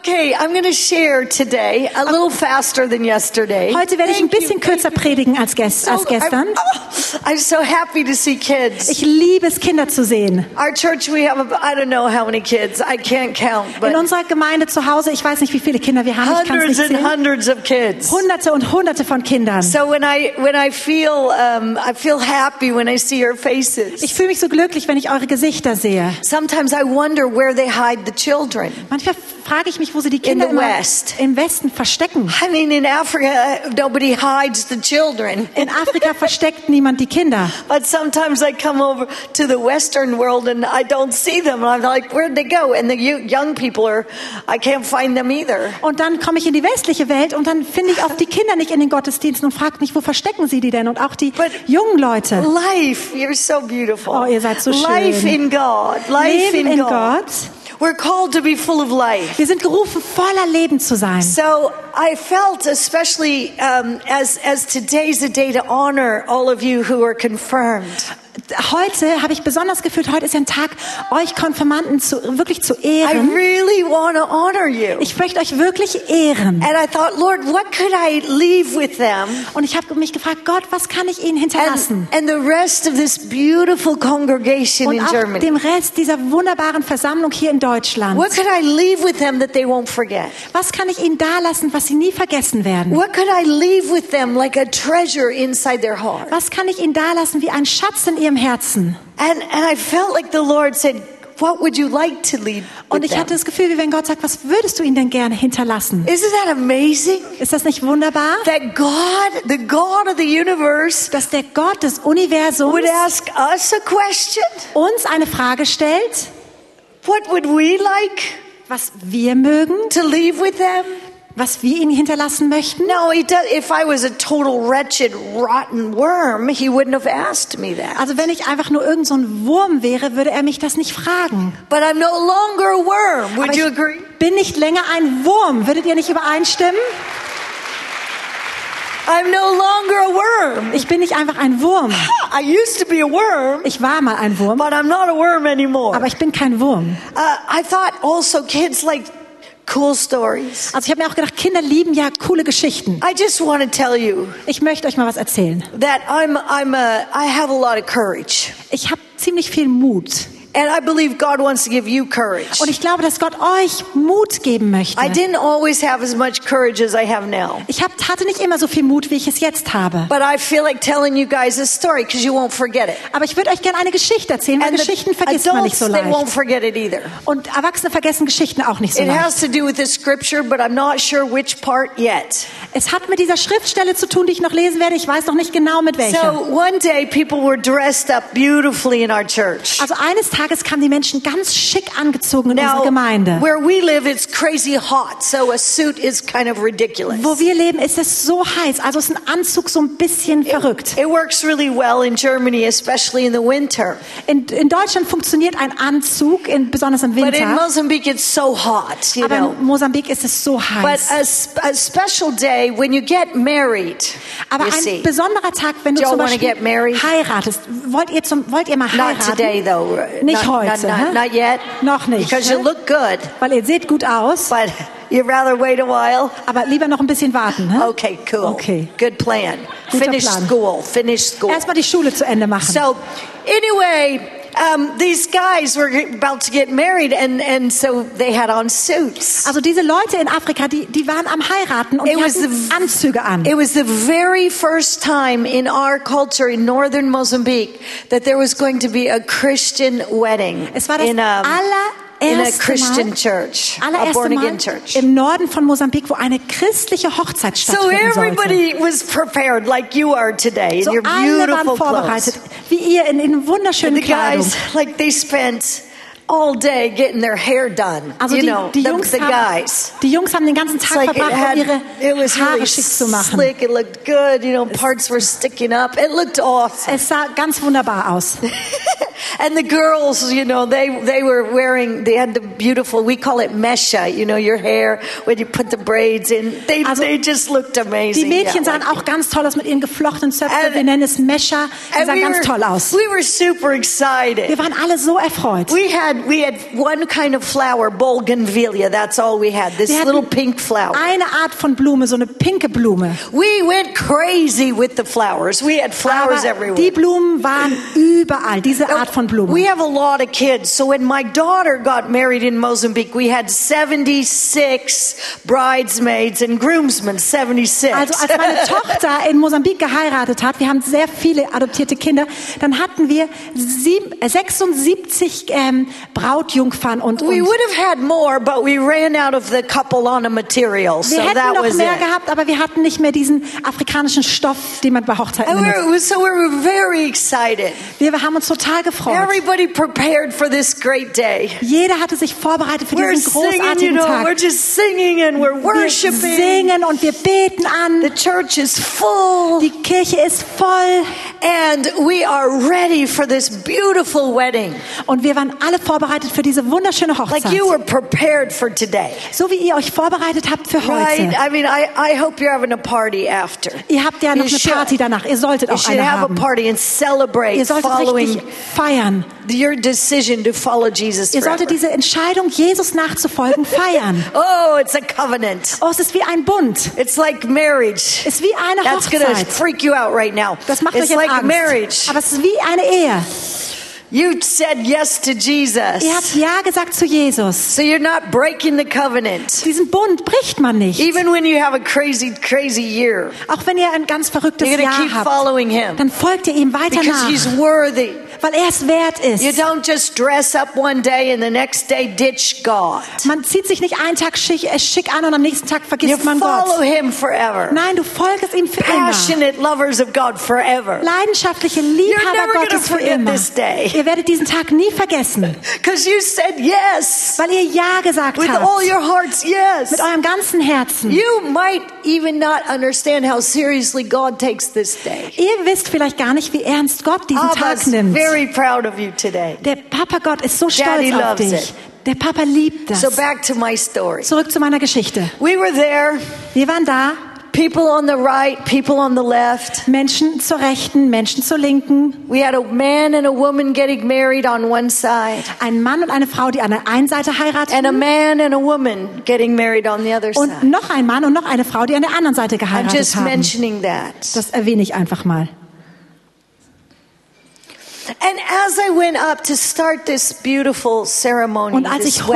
Okay, I'm going to share today a little faster than yesterday. Heute werde ich ein bisschen kürzer predigen als, gestern. I'm, so happy to see kids. Ich liebe es, Kinder zu sehen. Our church, we have, I don't know how many kids. I can't count, In unserer Gemeinde zu Hause, ich weiß nicht, wie viele Kinder wir haben, ich kann es hundreds nicht and zählen. hundreds of kids. Hunderte und hunderte von Kindern. So when I when I feel um, I feel happy when I see your faces. Ich fühle mich so glücklich, wenn ich eure Gesichter sehe. Sometimes I wonder where they hide the children. Manchmal frage ich mich, wo sie die Kinder the West. im Westen verstecken. I mean, in Africa, nobody hides the children. In Afrika versteckt niemand die Kinder. But sometimes I come over to the Western world and I don't see them. I'm like, where'd they go? And the yo- young people are, I can't find them either. Und dann komme ich in die westliche Welt und dann finde ich auch die Kinder nicht in den Gottesdiensten und frage mich, wo verstecken sie die denn? Und auch die But- jungen Leute. Life, you're so beautiful. Oh, ihr seid so schön. Life in God. Life Leben in, in God. Gott. We're called to be full of life. Wir sind gerufen, voller Leben zu sein. So I felt, especially um, as as today's a day to honor all of you who are confirmed. Heute habe ich besonders gefühlt, heute ist ja ein Tag, euch Konfirmanden zu, wirklich zu I ehren. really want to honor you. Ich möchte euch wirklich ehren. And I thought, Lord, what could I leave with them? Und ich habe mich gefragt, Gott, was kann ich ihnen hinterlassen? And, and the rest of this beautiful congregation Und in Germany. dem Rest dieser wunderbaren Versammlung hier in Deutschland. What could I leave with them that they won't forget? Was kann ich ihnen dalassen, was sie nie vergessen werden? What could I leave with them like a treasure inside their heart? Was kann ich ihnen dalassen wie ein Schatz in ihrem Herzen? And, and I felt like the Lord said, What would you like to leave Und ich hatte das Gefühl, wie wenn Gott sagt, was würdest du ihnen denn gerne hinterlassen? Isn't that amazing? Ist das nicht wunderbar? That God, the God of the universe, Dass der Gott des Universums would ask us a question? uns eine Frage stellt, What would we like was wir mögen, to leave with them? Was wir ihnen hinterlassen möchten. No, he does, if I was a total wretched, rotten worm, he wouldn't have asked me that. Also wenn ich einfach nur irgend so ein Wurm wäre, würde er mich das nicht fragen. But I'm no longer a worm. Would Aber you ich agree? bin nicht länger ein Wurm. Würdet ihr nicht übereinstimmen? I'm no longer a worm. Ich bin nicht einfach ein Wurm. I used to be a worm, Ich war mal ein Wurm, but I'm not a worm anymore. aber ich bin kein Wurm. Uh, I thought also kids like cool stories. Also ich habe mir auch gedacht, Kinder lieben ja coole Geschichten. I just want to tell you Ich möchte euch mal was erzählen. that I'm, I'm a, I have a lot of courage. Ich habe ziemlich viel Mut. And I believe God wants to give you courage. Und ich glaube, dass Gott euch Mut geben möchte. I didn't always have as much courage as I have now. Ich hab, hatte nicht immer so viel Mut, wie ich es jetzt habe. But I feel like telling you guys a story because you won't forget it. Aber ich würde euch gerne eine Geschichte erzählen, weil And Geschichten vergisst man nicht adults, so leicht. forget it either. Und Erwachsene vergessen Geschichten auch nicht so It leicht. has to do with the scripture, but I'm not sure which part yet. Es hat mit dieser Schriftstelle zu tun, die ich noch lesen werde. Ich weiß noch nicht genau mit welcher. So one day people were dressed up beautifully in our church. Also eines Tages kamen die Menschen ganz schick angezogen in unsere Now, Gemeinde. where we live, it's crazy hot, so a suit is kind of ridiculous. Wo wir leben, ist es so heiß. Also ist ein Anzug so ein bisschen verrückt. It works really well in Germany, especially in the winter. In, in Deutschland funktioniert ein Anzug, in, besonders im But in Winter. Mozambique, it's so hot, you Aber know. in Mosambik ist es so But heiß. a, sp- a special day when you get married, Aber ein see. besonderer Tag, wenn du zum Beispiel heiratest. Wollt ihr, zum, wollt ihr mal Not heiraten? today, though. Nicht not, heute. Not, not, yet. Noch nicht. Because you look good, Weil ihr seht gut aus, but you'd rather wait a while. aber lieber noch ein bisschen warten. hä? Okay, cool. Okay. Good plan. Guter Finish Plan. school. Finish school. Erstmal die Schule zu Ende machen. So, anyway, um, these guys were about to get married, and, and so they had on suits. Also diese Leute in Afrika, die, die waren am heiraten und It die was hatten the- Anzüge an. It was the very first time in our culture in northern Mozambique that there was going to be a Christian wedding Es war das in a, in a Christian Mal, church, a born again church. im Norden von Mosambik, wo eine christliche Hochzeit So stattfinden sollte. everybody was prepared like you are today in So your alle waren beautiful vorbereitet, clothes. wie ihr in, in wunderschönen The Kleidung. guys, like they spent all day getting their hair done. Also you die, know, die, the, Jungs the haben, guys. die Jungs haben den ganzen Tag like it, verbracht, had, um ihre it was Haare really schick zu machen. slick. It looked good. You know, parts were sticking up. It looked awesome. Es sah ganz wunderbar aus. And the girls, you know, they they were wearing. They had the beautiful. We call it mesha. You know, your hair when you put the braids in. They Also, they just looked Die amazing. Mädchen Yeah, sahen like- auch ganz toll aus mit ihren geflochtenen Zöpfen. And- Wir nennen es Mescher. Die sahen we ganz were, toll aus. we were super excited. Wir waren alle so erfreut. We had we had one kind of flower, bougainvillea. That's all we had. This little pink flower. Eine Art von Blume, so eine pinke Blume. We went crazy with the flowers. We had flowers Aber everywhere. die Blumen waren überall, diese Art von Blumen. We have a lot of kids. So when my daughter got married in Mozambique, we had 76 bridesmaids and groomsmen, 76. Also als meine Tochter in Mosambik geheiratet hat, wir haben sehr viele adoptierte Kinder, dann hatten wir sieb- äh, 76 ähm, Brautjungfern und, we would have had more, but we ran out of the capolana material. So wir hätten that noch was mehr it. gehabt, aber wir hatten nicht mehr diesen afrikanischen Stoff, den man bei Hochzeiten And we benutzt. were, so we were very excited. Wir haben uns total gefreut. Everybody prepared for this great day. Jeder hatte sich vorbereitet für We're diesen singing, you großartigen know, we're Tag. just singing and we're Wir worshiping. singen und wir beten an. The church is full. Die Kirche ist voll And we are ready for this beautiful wedding. und wir waren alle vorbereitet für diese wunderschöne Like Hochzeit. you were prepared for today. So wie ihr euch vorbereitet habt für Right? heute. I mean, I, I hope you're having a party after. Ihr habt ja noch You eine should. Party danach. Ihr solltet You auch eine have a haben. party and celebrate Ihr solltet richtig feiern. your decision to follow Jesus. Ihr solltet diese Entscheidung, Jesus nachzufolgen, feiern. Oh, it's a covenant. Oh, es ist wie ein Bund. It's like marriage. Es ist wie eine That's going to Hochzeit. freak you out right now. Das macht it's euch jetzt like Angst. marriage. Aber es ist wie eine Ehe. You said yes to Jesus. Ihr habt Ja gesagt zu Jesus. So you're not breaking the covenant. Diesen Bund bricht man nicht. Even when you have a crazy, crazy year, Auch wenn ihr ein ganz verrücktes you're going to Jahr keep habt, following him dann folgt ihr ihm weiter because he's worthy. Weil er es wert You ist. don't just dress up one day and the next day ditch God. Man zieht sich nicht einen Tag schick, äh, schick an und am nächsten Tag You vergisst man follow Gott. him forever. Nein, du folgst ihm für immer. Passionate lovers of God forever. Leidenschaftliche Liebhaber Gottes für immer. this day. Ihr werdet diesen Tag nie vergessen, Because you said yes. weil ihr Ja gesagt With habt. all your hearts, yes. Mit eurem ganzen Herzen. You might even not understand how seriously God takes this day. Ihr wisst vielleicht gar nicht, wie ernst Gott diesen Tag Abba's nimmt. Very proud of you today. Der Papa Gott ist so stolz Daddy auf loves dich. it. Der Papa liebt das. So back to my story. Zurück zu meiner Geschichte. We were there, Wir waren da, people on the right, people on the left. Menschen zur Rechten, Menschen zur Linken. We had a man and a woman getting married on one side, Ein Mann und eine Frau, die an der einen Seite heiraten. and a man and a woman getting married on the other Und side. noch ein Mann und noch eine Frau, die an der anderen Seite I'm geheiratet just haben. mentioning that. Das erwähne ich einfach mal. Und als ich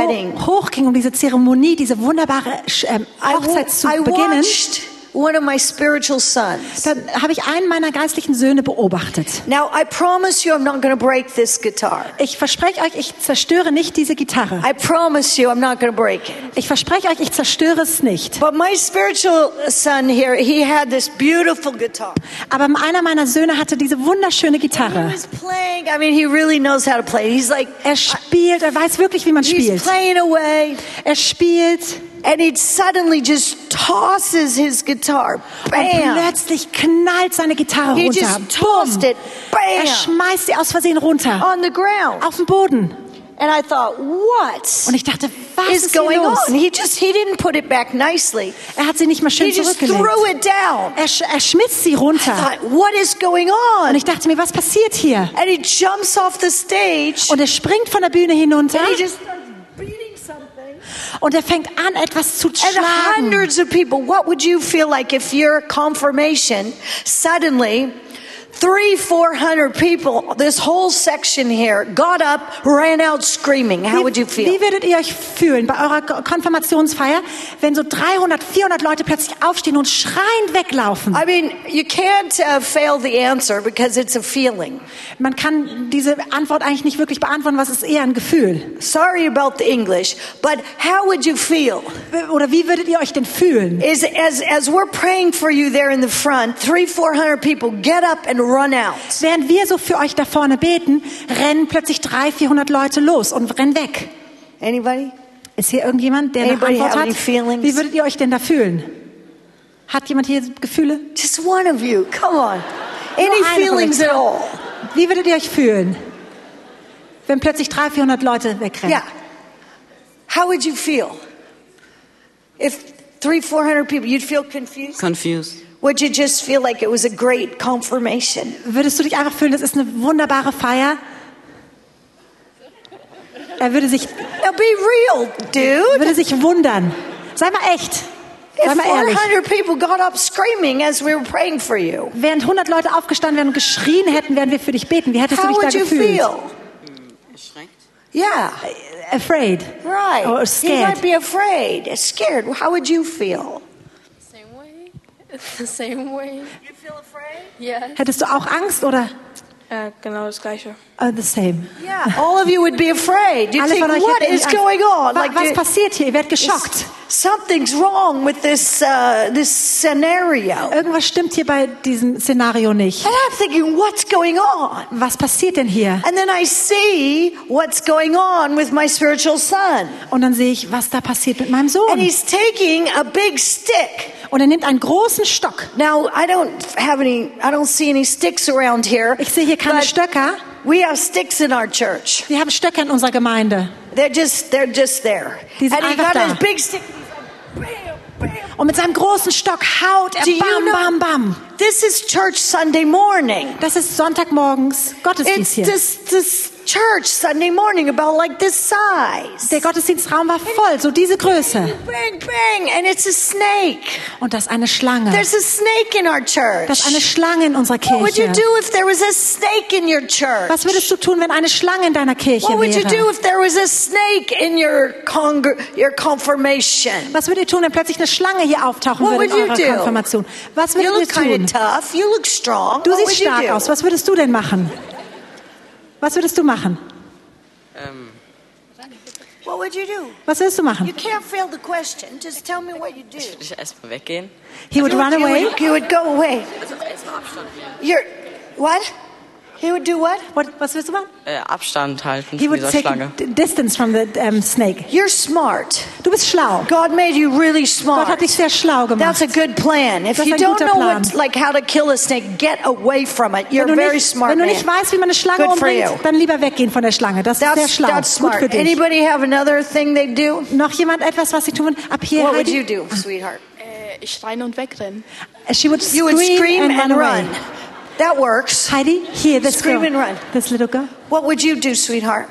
hochging, um diese Zeremonie, diese wunderbare ähm, I, Hochzeit zu beginnen, watched one of my spiritual sons. dann habe ich einen meiner geistlichen Söhne beobachtet. Now, I promise you I'm not going to break this guitar. Ich verspreche euch, ich zerstöre nicht diese Gitarre. I promise you I'm not going to break it. Ich verspreche euch, ich zerstöre es nicht. But my spiritual son here, he had this beautiful guitar. Aber einer meiner Söhne hatte diese wunderschöne He Gitarre. was playing. I mean, he really knows how to play. He's like, Er spielt, er weiß wirklich, wie man he's spielt. playing away, Er spielt and he suddenly just tosses his guitar. und Bam! plötzlich knallt seine Gitarre He runter. just tossed it. Er Bam! schmeißt sie aus Versehen runter. On the ground. Auf den Boden. And I thought, what Und ich dachte, was is ist hier going los? on? He just, he didn't put it back nicely. Er hat sie nicht mal schön He just zurückgelegt. threw it down. Er, sch er schmiss sie I runter. thought, what is going Und on? ich dachte mir, was passiert hier? And he jumps off the stage. Und er springt von der Bühne hinunter And he just starts. Und er fängt an, etwas zu And hundreds of people. What would you feel like if your confirmation suddenly three, four hundred people, this whole section here, got up, ran out screaming? How would you feel? wie würdet ihr euch fühlen bei eurer Ko- Konfirmationsfeier, wenn so 300, 400 Leute plötzlich aufstehen und schreiend weglaufen? I mean, you can't uh, fail the answer because it's a feeling. Man kann diese Antwort eigentlich nicht wirklich beantworten, was ist eher ein Gefühl? Sorry about the English, but how would you feel? Oder wie würdet ihr euch denn fühlen? Is as as we're praying for you there in the front, three, four hundred people get up and run out. Während wir so für euch da vorne beten, rennen plötzlich 300, 400 Leute los und rennen weg. Anybody? Ist hier irgendjemand, der eine Anybody Antwort have hat? any feelings? Wie würdet ihr euch denn da fühlen? Hat jemand hier Gefühle? Just one of you. Come on. Any feelings at all? Wie würdet ihr euch fühlen? wenn plötzlich 300, 400 Leute wegrennen? Yeah. How would you feel? If three, four hundred people, you'd feel confused? Confused. Would you just feel like it was a great confirmation? Würdest du dich einfach fühlen, das ist eine wunderbare Feier? Er würde sich, Now be real, dude. würde sich wundern. Sei mal echt. Sei mal ehrlich. 400 people got up screaming as we were praying for you, Während 100 Leute aufgestanden wären und geschrien hätten, während wir für dich beten, wie hättest du how dich da would you gefühlt? feel? Erschreckt? Yeah, Afraid. right. Or You scared. might be afraid, scared. How would you feel? Same way. The same way. You feel afraid? Yeah. Hättest du auch Angst oder Ja, genau das gleiche. uh, the same? Yeah, all of you would be afraid. You'd Alle think, von euch what is Angst. going on? Wa- Like, was passiert hier? Ihr werdet geschockt. something's wrong with this uh, this scenario. Irgendwas stimmt hier bei diesem Szenario nicht. And I'm thinking, what's going on? Was passiert denn hier? And then I see what's going on with my spiritual son. Und dann sehe ich, was da passiert mit meinem And Sohn. he's taking a big stick. Und er nimmt einen großen Stock. Now, I don't have any, I don't see any sticks around here. Ich sehe hier keine Stöcker. We have sticks in our church. Wir haben Stöcker in unserer Gemeinde. They're just, they're just there. Die sind and he got da. his big stick. Und mit seinem großen Stock haut er bam, bam, bam. This is church Sunday morning. Das ist Sonntagmorgens Gottesdienst It's hier. this, this church Sunday morning about like this size. Der Gottesdienstraum war voll, so diese Größe. Bang, bang, and it's a snake. Und das ist eine Schlange. There's a snake in our church. Das ist eine Schlange in unserer What would you Kirche. do if there was a snake in your church? Was würdest du tun, wenn eine Schlange in deiner Kirche What would you do wäre? if there was a snake in your your confirmation? Was würdet ihr tun, wenn plötzlich eine Schlange hier auftauchen What würde in you eurer do? Konfirmation? Was You würdet look kind ihr of tun? tough. You look strong. Du what siehst you stark aus. Was würdest du denn machen? Was würdest du machen? Ähm, What would you do? Was würdest du You machen? can't fail the question. Just tell me what you do. würde ich erstmal weggehen? He would You run you away. you would go away. Also erstmal Abstand nehmen. You're what? He would do what? What, was würdest du machen? Äh, Abstand halten He von would dieser take Schlange. distance from the um, snake. You're smart. Du bist schlau. God made you really Gott smart. hat dich sehr schlau That's gemacht. a good plan. If Das ist you ein don't guter know Plan. what, like how to kill a snake, get away from it. You're a Wenn du, very nicht, smart wenn du man. nicht weißt, wie man eine Schlange Good for umbringt, dann lieber weggehen von der Schlange. Das ist sehr That's, schlau. that's Gut smart. für dich. Anybody have another thing they do? Noch jemand etwas, was sie tun? Ab hier, What would Heidi. you do, sweetheart? Äh, ich schreien und wegrennen. She would You would scream and, and run away. run. That works. Heidi, here, this Scream girl. and run. This little girl. What would you do, sweetheart?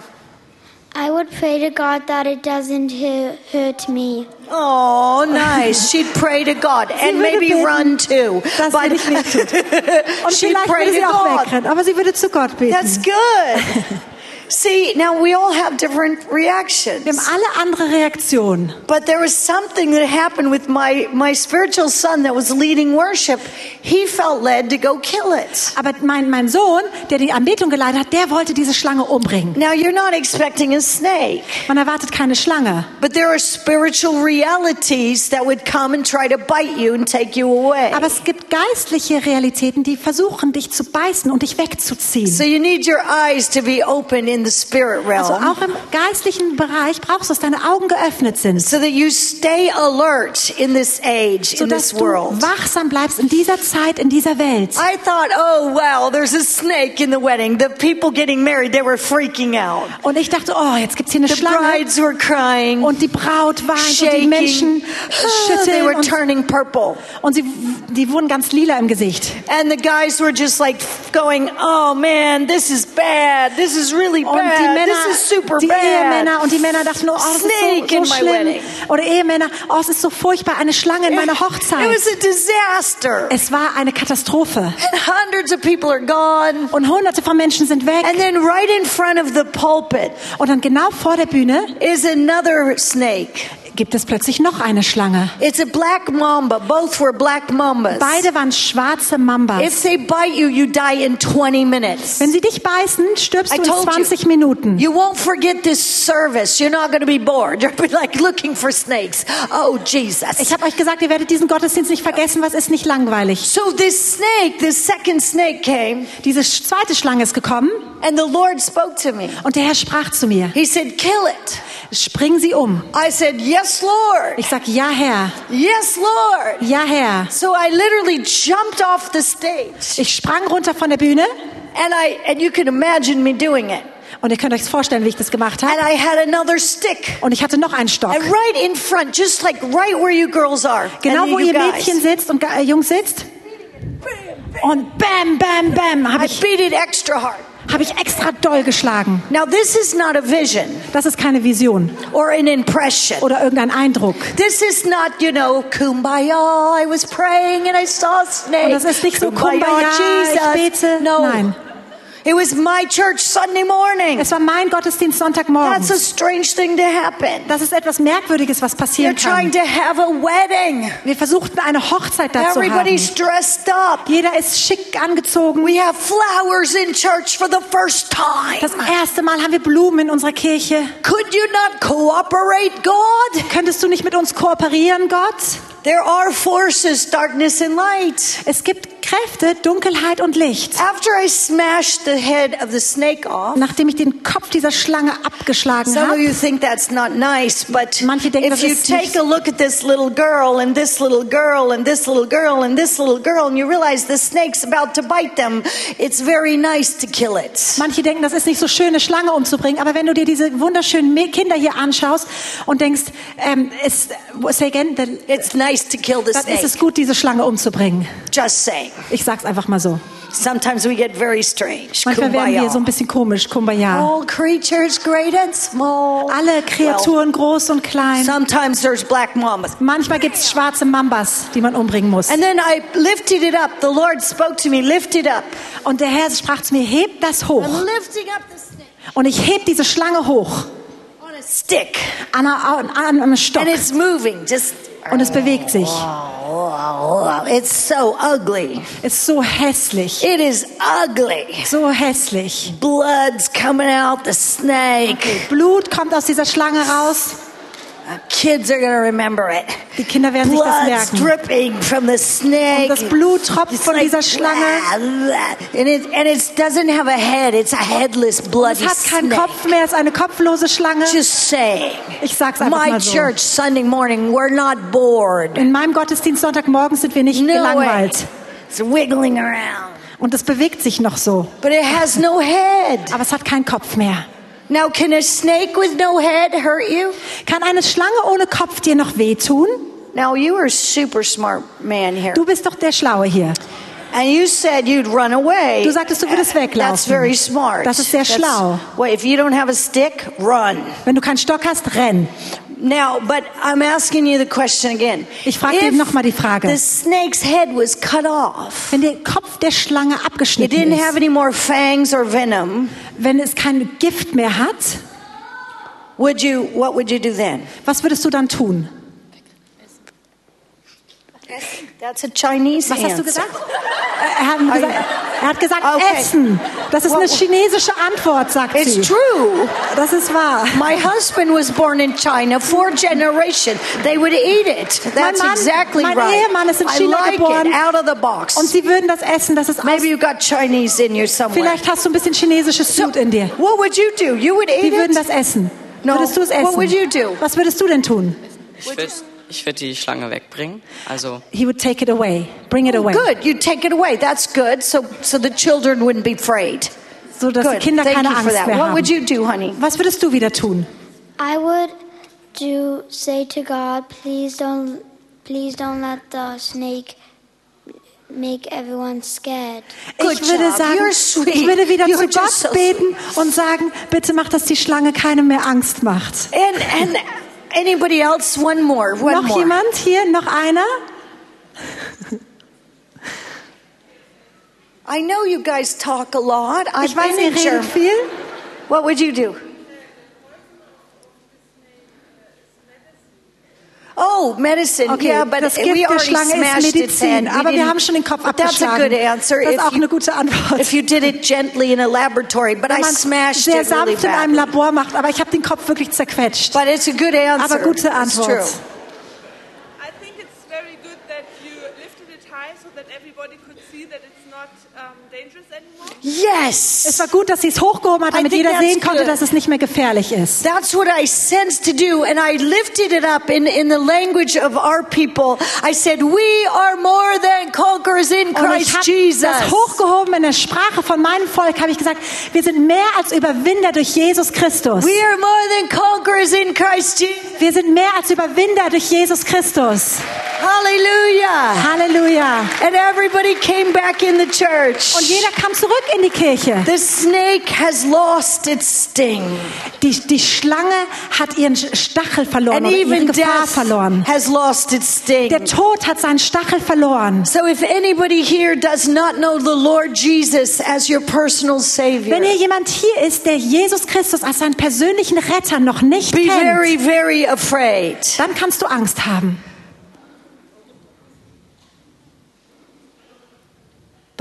I would pray to God that it doesn't hurt me. Oh, nice. She'd pray to God and maybe beten, run too. dass sie nicht wehtut. Und she'd vielleicht pray würde sie to auch God. wegrennen, aber sie würde zu Gott beten. That's good. See, now we all have different reactions. Wir haben alle andere Reaktionen. But there was something that happened with my, my spiritual son that was leading worship. He felt led to go kill it. Aber mein, mein Sohn, der die Anbetung geleitet hat, der wollte diese Schlange umbringen. Now, you're not expecting a snake, Man erwartet keine Schlange. but there are spiritual realities that would come and try to bite you and take you away. Aber es gibt geistliche Realitäten, die versuchen, dich zu beißen und dich wegzuziehen. So you need your eyes to be open in the spirit Also realm auch im geistlichen Bereich brauchst du, dass deine Augen geöffnet sind, so that you stay alert in this age, in this du world. wachsam bleibst in dieser Zeit, in dieser Welt. I thought, oh, wow, there's a snake in the wedding. The people getting married, they were freaking out. Und ich dachte, oh, jetzt gibt's hier eine The Schlange brides were crying, und die Braut weint und die. Menschen Ah, they schütteln were und, turning purple. und sie, die wurden ganz lila im Gesicht. And the guys were just like going, oh man, this is bad. This is really Und die. Männer, This is super die. Ehemänner und die Männer dachten, oh, das Snake ist so, so schlimm. Oder Ehemänner, oh, es ist so furchtbar, eine Schlange in meiner It Hochzeit. was a disaster. Es war eine Katastrophe. And hundreds of people are gone. Und hunderte von Menschen sind weg. And then right in front of the pulpit Und dann genau vor der Bühne is another snake. Gibt es plötzlich noch eine Schlange. It's a black mamba. Both were black mambas. Beide waren schwarze Mambas. If they bite you, you die in 20 minutes. Wenn sie dich beißen, stirbst I du in told 20 you. Minuten. You won't forget this service. You're not going to be bored. You'll be like looking for snakes. Oh, Jesus. Ich habe euch gesagt, ihr werdet diesen Gottesdienst nicht vergessen, was ist nicht langweilig. So this snake, this second snake came, Diese zweite Schlange ist gekommen and the Lord spoke to me. und der Herr sprach zu mir, He said, kill it. spring sie um. I said, yes, Lord. Ich sag, ja Herr, Yes, Lord. ja Herr. So I literally jumped off the stage Ich sprang runter von der Bühne and I, and you can imagine me doing it. Und ihr könnt euch vorstellen, wie ich das gemacht habe. And I had another stick. Und ich hatte noch einen Stock. And right in front, just like right where you girls are. Genau wo ihr guys. Mädchen sitzt und äh, Jungs sitzt. Und bam, bam, bam, habe I ich, beat it extra hard. Hab ich extra doll geschlagen. Now, this is not a vision Das ist keine Vision or an impression. oder irgendein Eindruck. This is not, you know, kumbaya. I was praying and I saw a snake. Und das ist nicht so, Kumbaya, ich bete. No. Nein. It was my church Sunday morning. Es war mein Gottesdienst Sonntagmorgen. That's a strange thing to happen. Das ist etwas Merkwürdiges, was You're passieren trying kann. to have a wedding. Wir versuchten eine Hochzeit dazu haben. Everybody's dressed up. Jeder ist schick angezogen. We have flowers in church for the first time. Das erste Mal haben wir Blumen in unserer Kirche. Could you not cooperate, God? Könntest du nicht mit uns kooperieren, Gott? There are forces, darkness and light. Es gibt Kräfte, Dunkelheit und Licht. After I smashed the head of the snake off, Nachdem ich den Kopf dieser Schlange abgeschlagen some of habe, you think that's not nice, but Manche denken, if das you ist take nicht- a look at this little girl and this little girl and this little girl and this little girl and you realize the snake's about to bite them, it's very nice to kill it. manche denken, das ist nicht so schön, eine Schlange umzubringen. Aber wenn du dir diese wunderschönen Kinder hier anschaust und denkst, ähm, say again, dann It's nice to kill the dann ist es gut, diese Schlange umzubringen. Just saying. Ich sag's einfach mal so. Sometimes we get very strange. Manchmal werden wir so ein Kumbaya. bisschen komisch, Kumbaya. All creatures, great and small. Alle Kreaturen, groß und klein. Sometimes there's black mamba. Manchmal gibt's schwarze Mambas, die man umbringen muss. And then I lifted it up. The Lord spoke to me, lift it up. Und der Herr sprach zu mir, heb das hoch. I'm lifting up the snake Und ich heb diese Schlange hoch stick. an, an, an einem Stock. And it's moving. Just Und es bewegt sich. it's so ugly. Ist so hässlich. It is ugly. So hässlich. Blood's coming out the snake. Blut kommt aus dieser Schlange raus. Kids are gonna remember it. Die Kinder werden sich das merken. dripping from the snake. Und das Blut tropft It's von like, dieser Schlange. And it and it doesn't have a head. It's a headless, Es bloody hat keinen snake. Kopf mehr, es ist eine kopflose Schlange. Just saying. Ich sag's einfach My mal so. church Sunday morning, we're not bored. In meinem Gottesdienst Sonntagmorgen sind wir nicht No way. gelangweilt. It's wiggling around. Und es bewegt sich noch so. But it has no head. Aber es hat keinen Kopf mehr. Now, can a snake with no head hurt you? Kann eine Schlange ohne Kopf dir noch wehtun? Now, you are a super smart man here. Du bist doch der Schlaue hier. And you said you'd run away. Du sagtest, du würdest weglaufen. That's very smart. Das ist sehr schlau. Well, if you don't have a stick, run. Wenn du keinen Stock hast, renn. Now, but I'm asking you the question again. Ich frage dir If noch mal die Frage. The snake's head was cut off. Wenn der Kopf der Schlange It abgeschnitten didn't have any more fangs or venom. wenn es kein Gift mehr hat, Would you? What would you do then? was würdest du dann tun? That's a Chinese Was hast du answer. gesagt? Er hat gesagt, er hat gesagt Okay. Essen. Das ist eine chinesische Antwort, sagt It's sie. true. Das ist wahr. My husband was born in China, four generation. They would eat it. That's Mann- exactly mein right. Ehemann ist in I China like geboren. it out of the box. Und sie würden das essen. Das ist aus, Maybe you got Chinese in you somewhere. vielleicht hast du ein bisschen chinesisches Blut in dir. What would you do? You would Die eat würden it. das essen. No. Würdest du es essen? What would you do? Was würdest du denn tun? Ich würde ich würd die Schlange wegbringen. Also, He would take it away. Bring it away. Good. You take it away. That's good. So, so the children wouldn't be afraid. So dass die Good. Kinder Thank keine you for Angst that. mehr What haben. would you do, honey? Was würdest du wieder tun? I would do say to God, please don't, please don't let the snake make everyone scared. Good ich würde job. sagen, You're sweet. ich würde wieder You're zu Gott so beten und sagen, bitte mach, dass die Schlange keine mehr Angst macht. And and anybody else? One more. One noch more. jemand hier? Noch einer? I know you guys talk a lot. I've Ich weiß, been in Germany. viel. What would you do? Oh, medicine. Okay, yeah, but das we Gift der already Schlange ist smashed its head. Medizin, We aber wir didn't- haben schon den Kopf but That's a abgeschlagen. good answer. Das ist if auch you, eine gute Antwort. If you did it gently in a laboratory, but Wenn I man smashed sehr it really sanft in einem bad. Labor macht, aber ich habe den Kopf wirklich zerquetscht. But it's a good answer. Aber gute It's Antwort. true. I think it's very good that you lifted it high so that that everybody could see that it's Yes. Es war gut, dass sie es hochgehoben hat, damit jeder sehen konnte, good. dass es nicht mehr gefährlich ist. That's what I sensed to do, and I lifted it up in, in the language of our people. I said, We are more than conquerors in Und ich Christ habe Jesus. das hochgehoben in der Sprache von meinem Volk, habe ich gesagt, wir sind mehr als Überwinder durch Jesus Christus. We are more than conquerors in Christ Jesus. Wir sind mehr als Überwinder durch Jesus Christus. Hallelujah. Halleluja. And everybody came back in the church. Und jeder kam zurück in die Kirche. The snake has lost its sting. Die, die Schlange hat ihren Stachel verloren And oder ihre even Gefahr verloren. has lost its sting. Der Tod hat seinen Stachel verloren. So if anybody here does not know the Lord Jesus as your personal Savior, Wenn hier jemand hier ist, der Jesus Christus als seinen persönlichen Retter noch nicht be kennt, very, very afraid. dann kannst du Angst haben.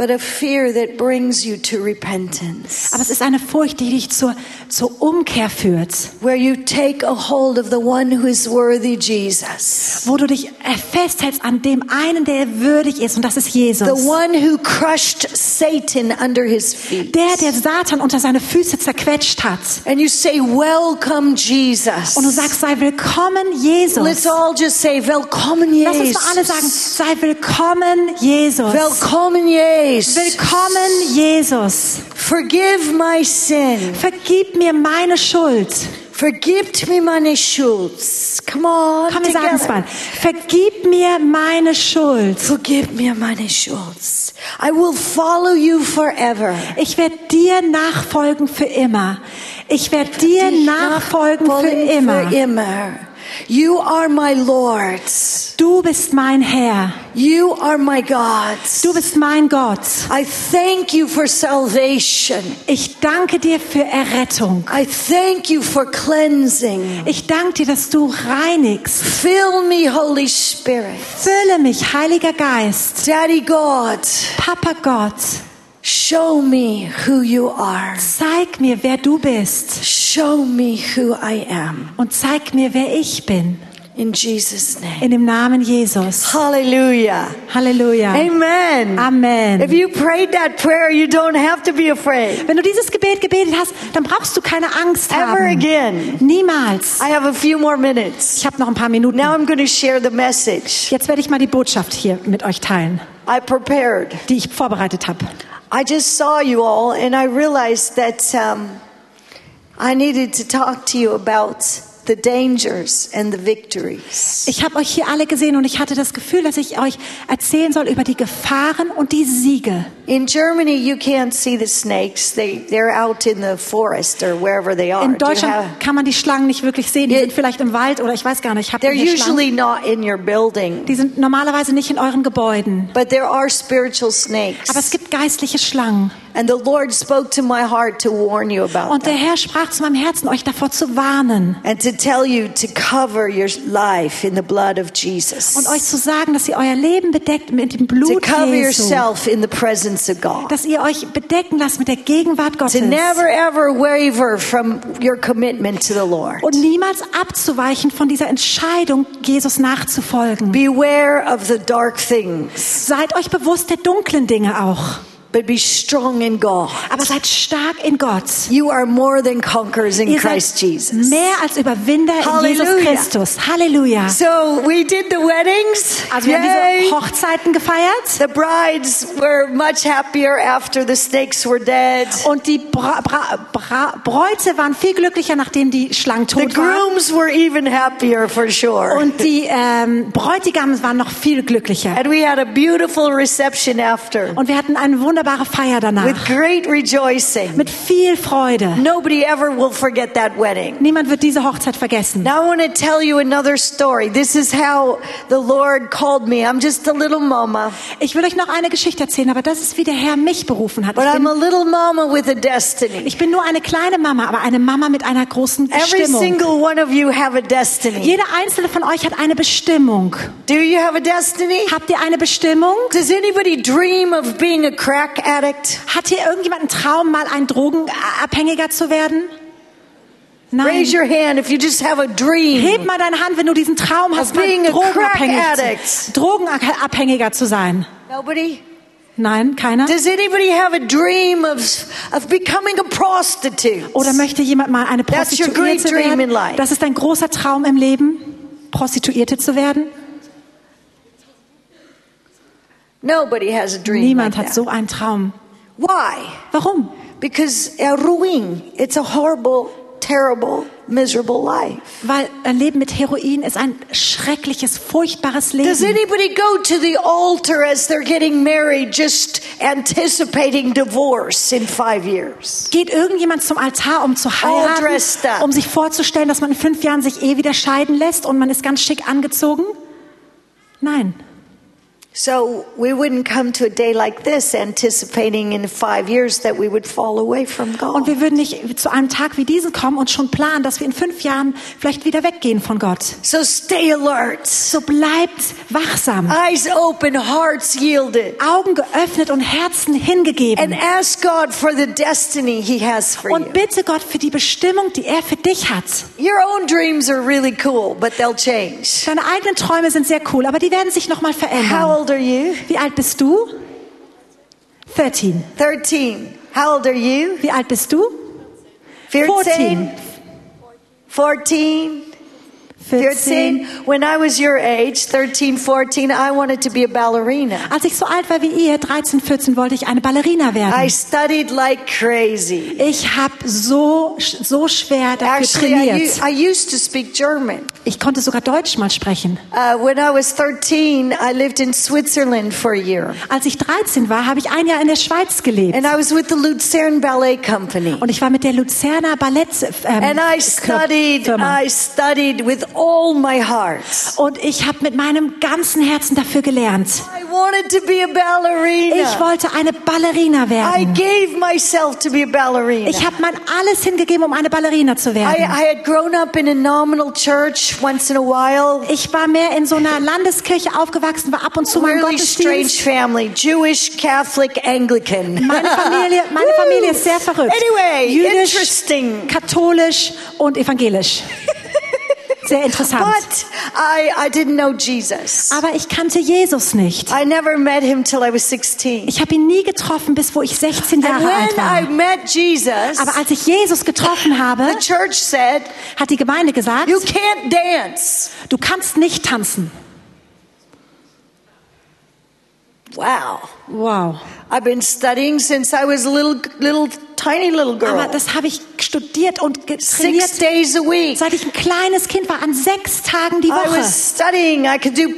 But a fear that brings you to repentance, Aber es ist eine Furcht, die dich zur, zur Umkehr führt, where you take a hold of the one who is worthy, Jesus. wo du dich festhältst an dem einen, der würdig ist, und das ist Jesus. The one who crushed Satan under his feet. Der, der Satan unter seine Füße zerquetscht hat. And you say, Welcome, Jesus. Und du sagst, sei willkommen, Jesus. Let's all just say, Willkommen, Lass uns alle sagen, Jesus. sei willkommen, Jesus. Willkommen, Jesus. Willkommen, Jesus. Forgive my sin. Vergib mir meine Schuld. Vergibt me meine Schuld. Come on, Komm, wir sagen es mal. Vergib mir meine Schuld. Forgive me meine Schuld. I will follow you forever. Ich werde dir nachfolgen für immer. Ich werde dir nachfolgen für immer. Für immer. You are my Lord. Du bist mein Herr. You are my God. Du bist mein Gott. I thank you for salvation. Ich danke dir für Errettung. I thank you for cleansing. Ich danke dir, dass du reinigst. Fill me, Holy Spirit. Fülle mich, Heiliger Geist. Daddy God, Papa Gott, show me who you are. zeig mir, wer du bist. Show me who I am. Und zeig mir, wer ich bin. In Jesus' name. In dem Namen Jesus. Hallelujah. Halleluja. Amen. Amen. If you prayed that prayer, you don't have to be afraid. Wenn du dieses Gebet gebetet hast, dann brauchst du keine Angst Ever haben. again. Niemals. I have a few more minutes. Ich habe noch ein paar Minuten. Now I'm going to share the message Jetzt werde ich mal die Botschaft hier mit euch teilen, I prepared. die ich vorbereitet habe. I just saw you all and I realized that um, I needed to talk to you about the dangers and the victories. Ich habe euch hier alle gesehen und ich hatte das Gefühl, dass ich euch erzählen soll über die Gefahren und die Siege. In Germany, you can't see the snakes. They, they're out in the forest or wherever they are. In Deutschland have- kann man die Schlangen nicht wirklich sehen. Die Yeah. sind vielleicht im Wald oder ich weiß gar nicht. Ihr they're Schlangen? usually not in your building, Die sind normalerweise nicht in euren Gebäuden. but there are spiritual snakes. Aber es gibt geistliche Schlangen. And the Lord spoke to my heart to warn you about Und der. Herr sprach zu meinem Herzen, euch davor zu warnen. And to tell you to cover your life in the blood of Jesus. Und euch zu sagen, dass ihr euer Leben bedeckt mit dem To Blut cover Jesu. yourself in the presence of God. Dass ihr euch bedecken lasst mit der Gegenwart Gottes. To never ever waver from your commitment to the Lord. Und niemals abzuweichen von dieser Entscheidung, Jesus nachzufolgen. Beware of the dark things, Seid euch bewusst der dunklen Dinge auch. But be strong in God. Aber seid stark in Gott. You are more than conquerors in Ihr Christ Jesus. mehr als Überwinder in Jesus Halleluja. Christus. Halleluja. So we did the weddings. Also wir haben diese Hochzeiten gefeiert. The brides were much happier after the snakes were dead. Und die Bra Bra Bra Bräute waren viel glücklicher, nachdem die Schlangen The tot waren. grooms were even happier for sure. Und die ähm, Bräutigams waren noch viel glücklicher. And we had a beautiful reception after Und wir hatten eine wunderbare Feier danach. with great rejoicing. Mit viel Freude. Nobody ever will forget that wedding. Niemand wird diese Hochzeit vergessen. Now I want to tell you another story. This is how the Lord called me. I'm just a little mama, Ich will euch noch eine Geschichte erzählen, aber das ist, wie der Herr mich berufen hat. but Ich I'm bin, a little mama with a destiny. ich bin nur eine kleine Mama, aber eine Mama mit einer großen Every Bestimmung. single one of you have a destiny. Jeder einzelne von euch hat eine Bestimmung. Do you have a destiny? Habt ihr eine Bestimmung? Does anybody dream of being a crack addict? Hat hier irgendjemand einen Traum, mal ein Drogenabhängiger zu werden? Nein. Raise your hand if you just have a dream. Heb mal deine Hand, wenn du diesen Traum hast, mal Drogenabhängig zu, Drogenabhängiger zu sein. Nobody? Nein, keiner? Does anybody have a dream of, of becoming a prostitute? Oder möchte jemand mal eine That's your great Prostituierte dream in werden? life. Das ist ein großer Traum im Leben, Prostituierte zu werden. Nobody has a dream Niemand hat so einen Traum. Why? Warum? Because a ruin, it's a horrible, terrible, miserable life. Weil ein Leben mit Heroin ist ein schreckliches, furchtbares Does Leben. anybody go to the altar as they're getting married, just anticipating divorce in five years? Geht irgendjemand zum Altar, um zu heiraten, um sich vorzustellen, dass man in fünf Jahren sich eh wieder scheiden lässt und man ist ganz schick angezogen? Nein. So we wouldn't come to a day like this anticipating in five years that we would fall away from Und God. wir würden nicht zu einem Tag wie diesen kommen und schon planen, dass wir in fünf Jahren vielleicht wieder weggehen von Gott. So stay alert. So bleibt wachsam. Eyes open, hearts yielded. Augen geöffnet und Herzen hingegeben. And ask God for the destiny He has for you. Und bitte Gott für die Bestimmung, die er für dich hat. Your own dreams are really cool, but they'll change. Deine eigenen Träume sind sehr cool, aber die werden sich nochmal How verändern. Old are you? Wie alt bist du? 13. 13. How old are you? Wie alt bist du? 14. 14. 14. 14. When I was your age, 13, 14, I wanted to be a ballerina. Als ich so alt war wie ihr, 13, 14, wollte ich eine Ballerina I werden. studied like crazy. Ich habe so, so schwer dafür Actually, I, trainiert. u- I used to speak German. Ich konnte sogar Deutsch mal sprechen. Uh, when I was 13, I lived in Switzerland for a year. Als ich 13 war, habe ich ein Jahr in der Schweiz gelebt. And I was with the Luzern Ballet Company. Und ich war mit der Luzerner Ballett ähm, And I studied, Firma. I studied with all my heart. Und ich habe mit meinem ganzen Herzen dafür gelernt. I wanted to be a Ich ballerina. wollte eine Ballerina I werden. gave myself to be a ballerina. Ich habe mein alles hingegeben, um eine Ballerina zu I, werden. I had grown up in a nominal church once in a while. Ich war mehr in so einer Landeskirche aufgewachsen, war ab und zu mein Really strange Gottesdienst. family, Jewish, Catholic, Anglican. Meine Familie, meine! Familie ist sehr verrückt. Anyway, Jüdisch, interesting. katholisch und evangelisch. Sehr interessant. But I, I didn't know Jesus. Aber ich kannte Jesus nicht. I never met him till I was 16. Ich habe ihn nie getroffen, bis wo ich 16 And Jahre alt when I met Jesus, Aber als ich Jesus getroffen habe, the church said, hat die Gemeinde gesagt, You can't dance. du kannst nicht tanzen. Wow. Wow. I've been studying since I was a little, little, tiny little Aber girl. das habe ich studiert und ge- Six trainiert, days a week. seit ich ein kleines Kind war, an sechs Tagen die I Woche. was studying. I could do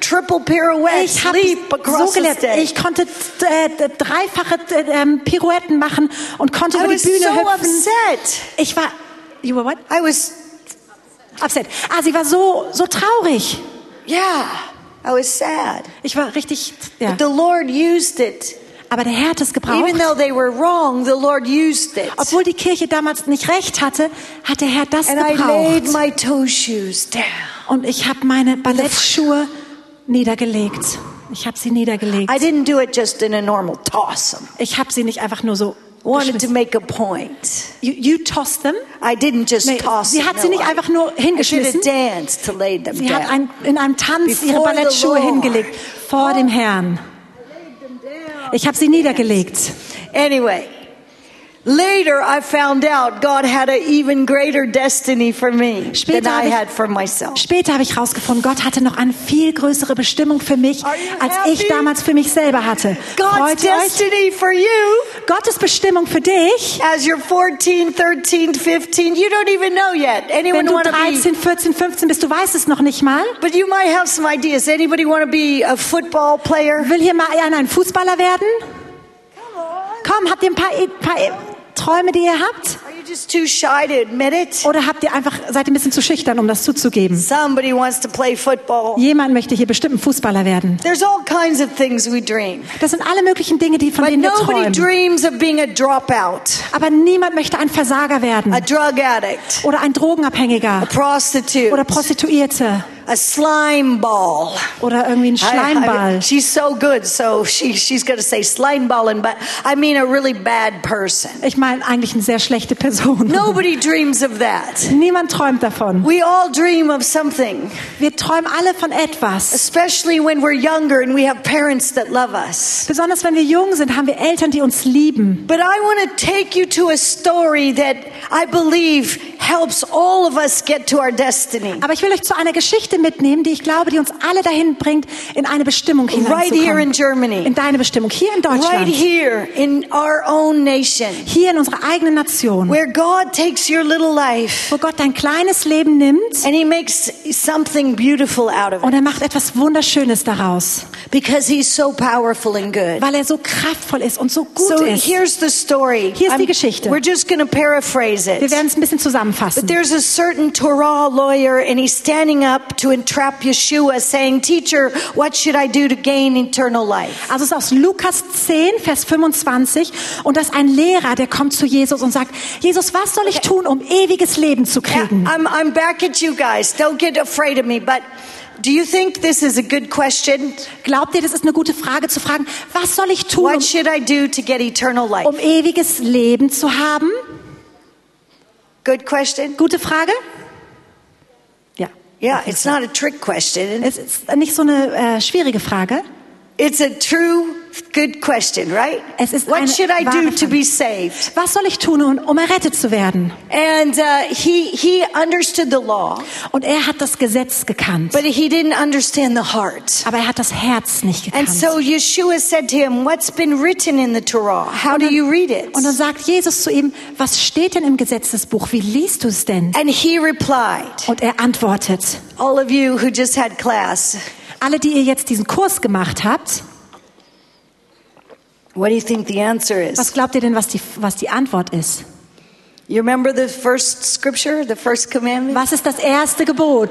triple pirouettes, Ich leap so across the gelernt. stage. Ich konnte äh, dreifache äh, Pirouetten machen und konnte I über die Bühne so hüpfen. upset. Ich war, you were what? I was, Upset. Ah, sie war so so traurig. yeah, I was sad. Ich war richtig, ja. The Lord used it. Aber der Herr hat es gebraucht. Even though they were wrong, the Lord used it. Obwohl die Kirche damals nicht recht hatte, hat der Herr das And I laid gebraucht. my toe shoes down. Und ich habe meine Ballettschuhe niedergelegt. Ich habe sie niedergelegt. I didn't do it just in a normal toss 'em. Ich habe sie nicht einfach nur so Wanted to make a point. You, you tossed them. I didn't just Nee, toss sie hat sie no, nicht I- einfach nur I hingeschmissen. dance to lay them Sie hat down. ein, in einem Tanz ihre Before the Ballettschuhe hingelegt vor dem Herrn. Ich habe sie niedergelegt. Anyway, later I found out God had an even greater destiny for me than Später habe I ich- had for myself. Später habe ich herausgefunden, Gott hatte noch eine viel größere Bestimmung für mich, als happy? ich damals für mich selber hatte. God's Freut ihr euch? destiny for you Gottes Bestimmung für dich, as you're 14, 13, 15, you don't even know yet. wenn Anyone du want to 13, be 14, 15 bist, du weißt es noch nicht mal. But you might have some ideas. Anybody want to be a football player? Will hier mal einer ein Fußballer werden? Komm, habt ihr ein paar, paar Träume, die ihr habt? Are you just too shy to admit it? Oder habt ihr einfach, seid ihr ein bisschen zu schüchtern, um das zuzugeben? Somebody wants to play football. Jemand möchte hier bestimmt ein Fußballer werden. There's all kinds of things we dream. Das sind alle möglichen Dinge, die von But denen wir nobody träumen. dreams of being a dropout, Aber niemand möchte ein Versager werden. a drug addict, Oder ein a Drogenabhängiger. prostitute, Oder Prostituierte. A slime ball. oder irgendwie ein I- I- Schleimball. she's so good, so she, she's going to say slime balling, but I mean a really bad person. Ich meine eigentlich eine sehr schlechte Person. Nobody dreams of that. Niemand träumt davon. We all dream of something, Wir träumen alle von etwas. especially when we're younger and we have parents that love us. Besonders wenn wir jung sind, haben wir Eltern, die uns lieben. But I want to take you to a story that I believe helps all of us get to our destiny. Aber ich will euch zu einer Geschichte mitnehmen, die ich glaube, die uns alle dahin bringt, in eine Bestimmung Right here in hineinzukommen. Germany. In deine Bestimmung, hier in Right Deutschland. here in our own nation. Hier in unserer eigenen Nation. Where God takes your little life Wo Gott dein kleines Leben nimmt and He makes something beautiful out of und it. er macht etwas Wunderschönes daraus. Because He's so powerful and good. Weil er so kraftvoll ist und so gut So ist. here's the story. Hier ist die I'm- Geschichte. We're just going to paraphrase Wir it. werden es ein bisschen zusammenfassen. But there's a certain Torah lawyer, and he's standing up to entrap Yeshua, saying, Teacher, what should I do to gain eternal life? Also es ist aus Lukas 10, Vers 25. Und das ist ein Lehrer, der kommt zu Jesus und sagt, Jesus, was soll ich tun, um ewiges Leben zu Yeah, kriegen? I'm, I'm back at you guys. Don't get afraid of me. But do you think this is a good question? Glaubt ihr, das ist eine gute Frage zu fragen, was soll ich tun, What should I do to get eternal life? um, um ewiges Leben zu haben? Good question. Gute Frage? Yeah, it's not a trick question. Es ist nicht so eine äh, schwierige Frage. It's a true good question, right? Es ist What should I do to be saved? Was soll ich tun, um, um errettet zu werden? And uh, he he understood the law, Und er hat das Gesetz gekannt, but he didn't understand the heart. aber er hat das Herz nicht And gekannt. so Yeshua said to him, "What's been written in the Torah? How do you read it?" Und dann sagt Jesus zu ihm, was steht denn im Gesetzesbuch? Wie liest du es denn? And he replied, Und er antwortet, "All of you who just had class, alle, die ihr jetzt diesen Kurs gemacht habt, what do you think the answer is? was glaubt ihr denn, was die, was die Antwort ist? You remember the first scripture, the first commandment? Was ist das erste Gebot?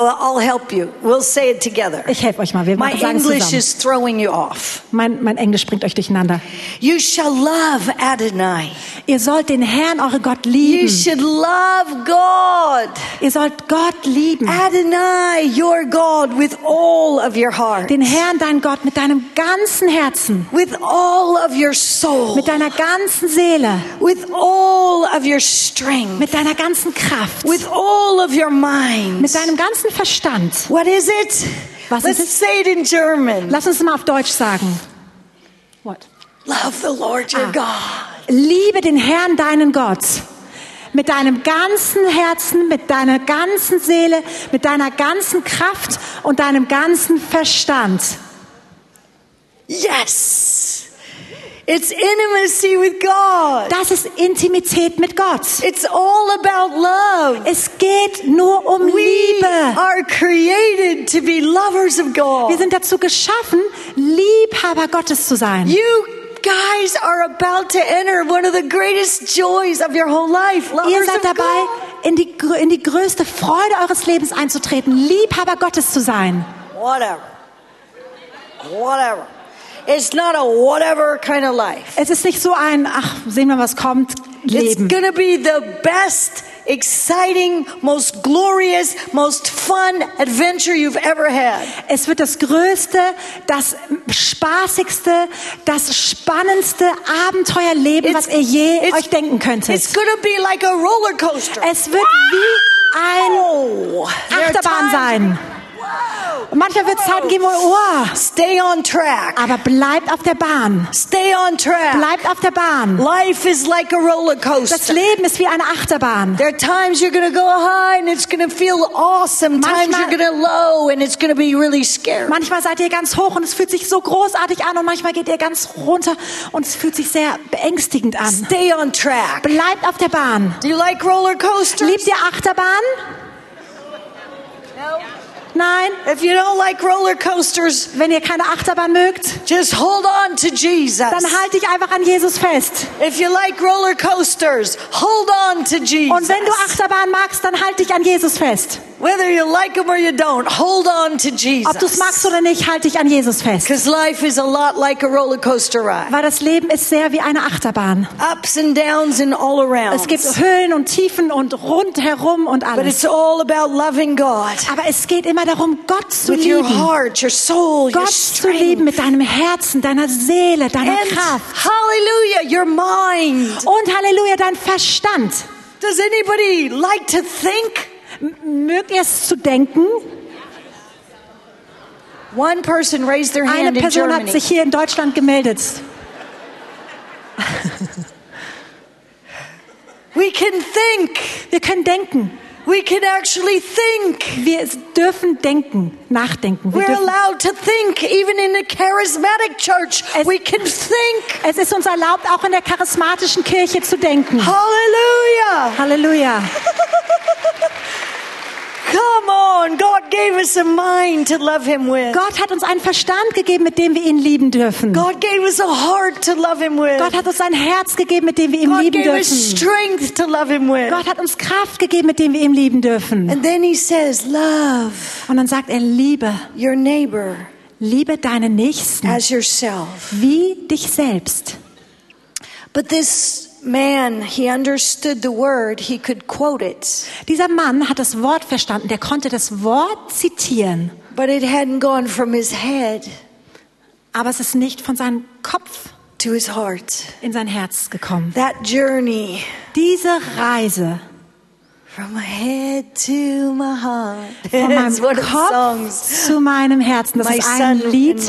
I'll help you. We'll say it together. Ich helfe euch mal, wir My sagen English zusammen. is throwing you off. Mein, mein Englisch bringt euch durcheinander. You shall love Adonai. Ihr sollt den Herrn, eure Gott, You lieben. should love God. Ihr sollt Gott lieben. Adonai, your God, with all of your heart, Den Herrn, dein Gott, mit deinem ganzen Herzen, with all of your soul, mit deiner ganzen Seele, with all of your strength, mit deiner ganzen Kraft, with all of your mind. mit deinem ganzen Verstand. What is it? Was Let's ist es? say it in German. Lass uns mal auf Deutsch sagen. What? Love the Lord your Ah. God. Liebe den Herrn, deinen Gott. Mit deinem ganzen Herzen, mit deiner ganzen Seele, mit deiner ganzen Kraft und deinem ganzen Verstand. Yes. It's intimacy with God. Das ist Intimität mit Gott. It's all about love. Es geht nur um We Liebe. are created to be lovers of God. Wir sind dazu geschaffen, Liebhaber Gottes zu sein. You guys are about to enter one of the greatest joys of your whole life. Ihr Lovers seid of dabei, in die, in die größte Freude eures Lebens einzutreten, Liebhaber Gottes zu sein. Whatever. Whatever. It's not a whatever kind of life. Es ist nicht so ein, ach, sehen wir, was kommt, It's Leben. going to be the best, exciting, most glorious, most fun adventure you've ever had. Es wird das größte, das spaßigste, das spannendste Abenteuerleben, was ihr je it's- euch denken könntet. It's going to be like a roller coaster. Es wird wie ein Oh, Achterbahn sein. Und manchmal wird es Zeiten geben, wo, oh, Stay on track. aber bleibt auf der Bahn. Stay on track. Bleibt auf der Bahn. Life is like a roller Das coaster. Leben ist wie eine Achterbahn. There are times you're going to go high and it's going to feel awesome. Times Manchmal- you're going to low and it's going to be really scary. Manchmal seid ihr ganz hoch und es fühlt sich so großartig an und manchmal geht ihr ganz runter und es fühlt sich sehr beängstigend an. Stay on track. Bleibt auf der Bahn. Do you like roller coasters? Liebt ihr Achterbahn? Nein? If you don't like roller coasters, Wenn ihr keine Achterbahn mögt, just hold on to Jesus. dann halt dich einfach an Jesus fest. If you like roller coasters, hold on to Jesus. Und wenn du Achterbahn magst, dann halt dich an Jesus fest. Whether you like him or you don't, hold on to Jesus. Ob du es magst oder nicht, halte dich an Jesus fest. Because life is a lot like a roller coaster ride. Weil das Leben ist sehr wie eine Achterbahn. Ups and downs and all around. Es gibt Höhen und Tiefen und rundherum und But alles. it's all about loving God Aber es geht immer darum, Gott zu with your lieben. heart, your soul, your Gott zu lieben mit deinem Herzen, deiner Seele, deiner And Kraft. hallelujah, your mind. Und Halleluja, dein Verstand. Does anybody like to think? Mögt ihr es zu denken? One person raised their Eine hand in Person hat Germany. sich hier in Deutschland gemeldet. We can think. Wir können denken. We can actually think. Wir dürfen denken, nachdenken. Wir We're dürfen, allowed to think, even in a charismatic church. Es- we can think. es ist uns erlaubt, auch in der charismatischen Kirche zu denken. Hallelujah. Halleluja. Come on. God gave us a mind to love Him with. Gott hat uns einen Verstand gegeben, mit dem wir ihn lieben dürfen. God gave us a heart to love Him with. Gott hat uns ein Herz gegeben, mit dem wir ihn God lieben gave us dürfen. strength to love Him with. Gott hat uns Kraft gegeben, mit dem wir ihn lieben dürfen. And then He says, Love Und dann sagt er, liebe, your neighbor liebe deinen Nächsten as yourself. wie dich selbst. But this man, he understood the word, he could quote it, Dieser Mann hat das Wort verstanden, der konnte das Wort zitieren, but it hadn't gone from his head aber es ist nicht von seinem Kopf to his heart. in sein Herz gekommen. That journey Diese Reise from my head to my heart. von meinem Kopf zu meinem Herzen, das my ist ein Lied,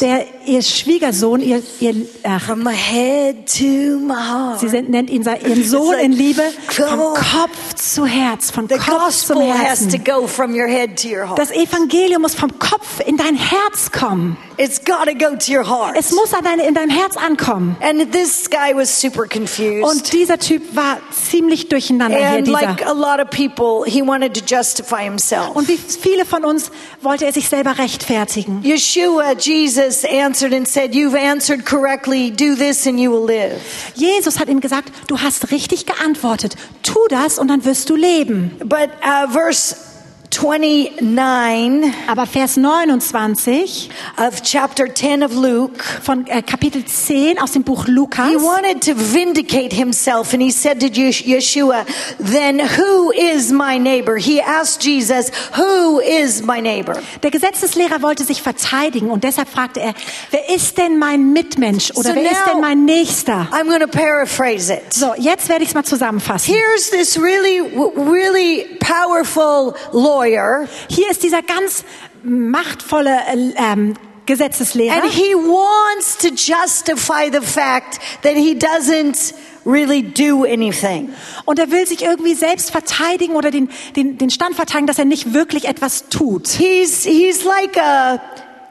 der ihr Schwiegersohn, ihr, ihr ach, From my head to my heart. sie nennt ihn ihren Sohn like, in Liebe, on. Kopf zu Herz, von Kopf zum Herzen. go from your head to your heart. Das Evangelium muss vom Kopf in dein Herz kommen. It's got to go to your heart. Es muss an deine, in dein Herz ankommen. And this guy was super confused. Und dieser Typ war ziemlich durcheinander hier, and dieser. like a lot of people, he wanted to justify himself. Und wie viele von uns wollte er sich selber rechtfertigen? Yeshua, Jesus answered and said, You've answered correctly. Do this and you will live. Jesus hat ihm gesagt, du hast richtig geantwortet. Tu das und dann wirst du leben. But uh, verse 29 Aber Vers 29 of chapter 10 of Luke, von äh, Kapitel 10 aus dem Buch Lukas. he wanted to vindicate himself and he said to Yesh- Yeshua, Then who is my neighbor? He asked Jesus, Who is my neighbor? Der Gesetzeslehrer wollte sich verteidigen und deshalb fragte er, wer ist denn mein Mitmensch oder So wer ist denn mein Nächster? I'm going to paraphrase it. So, jetzt werde ich es mal zusammenfassen. Here's this really, really powerful lawyer, Hier ist dieser ganz machtvolle äh, ähm, Gesetzeslehrer. and he wants to justify the fact that he doesn't really do anything. Und er will sich irgendwie selbst verteidigen oder den, den, den Stand verteidigen, dass er nicht wirklich etwas tut. He's, he's like a,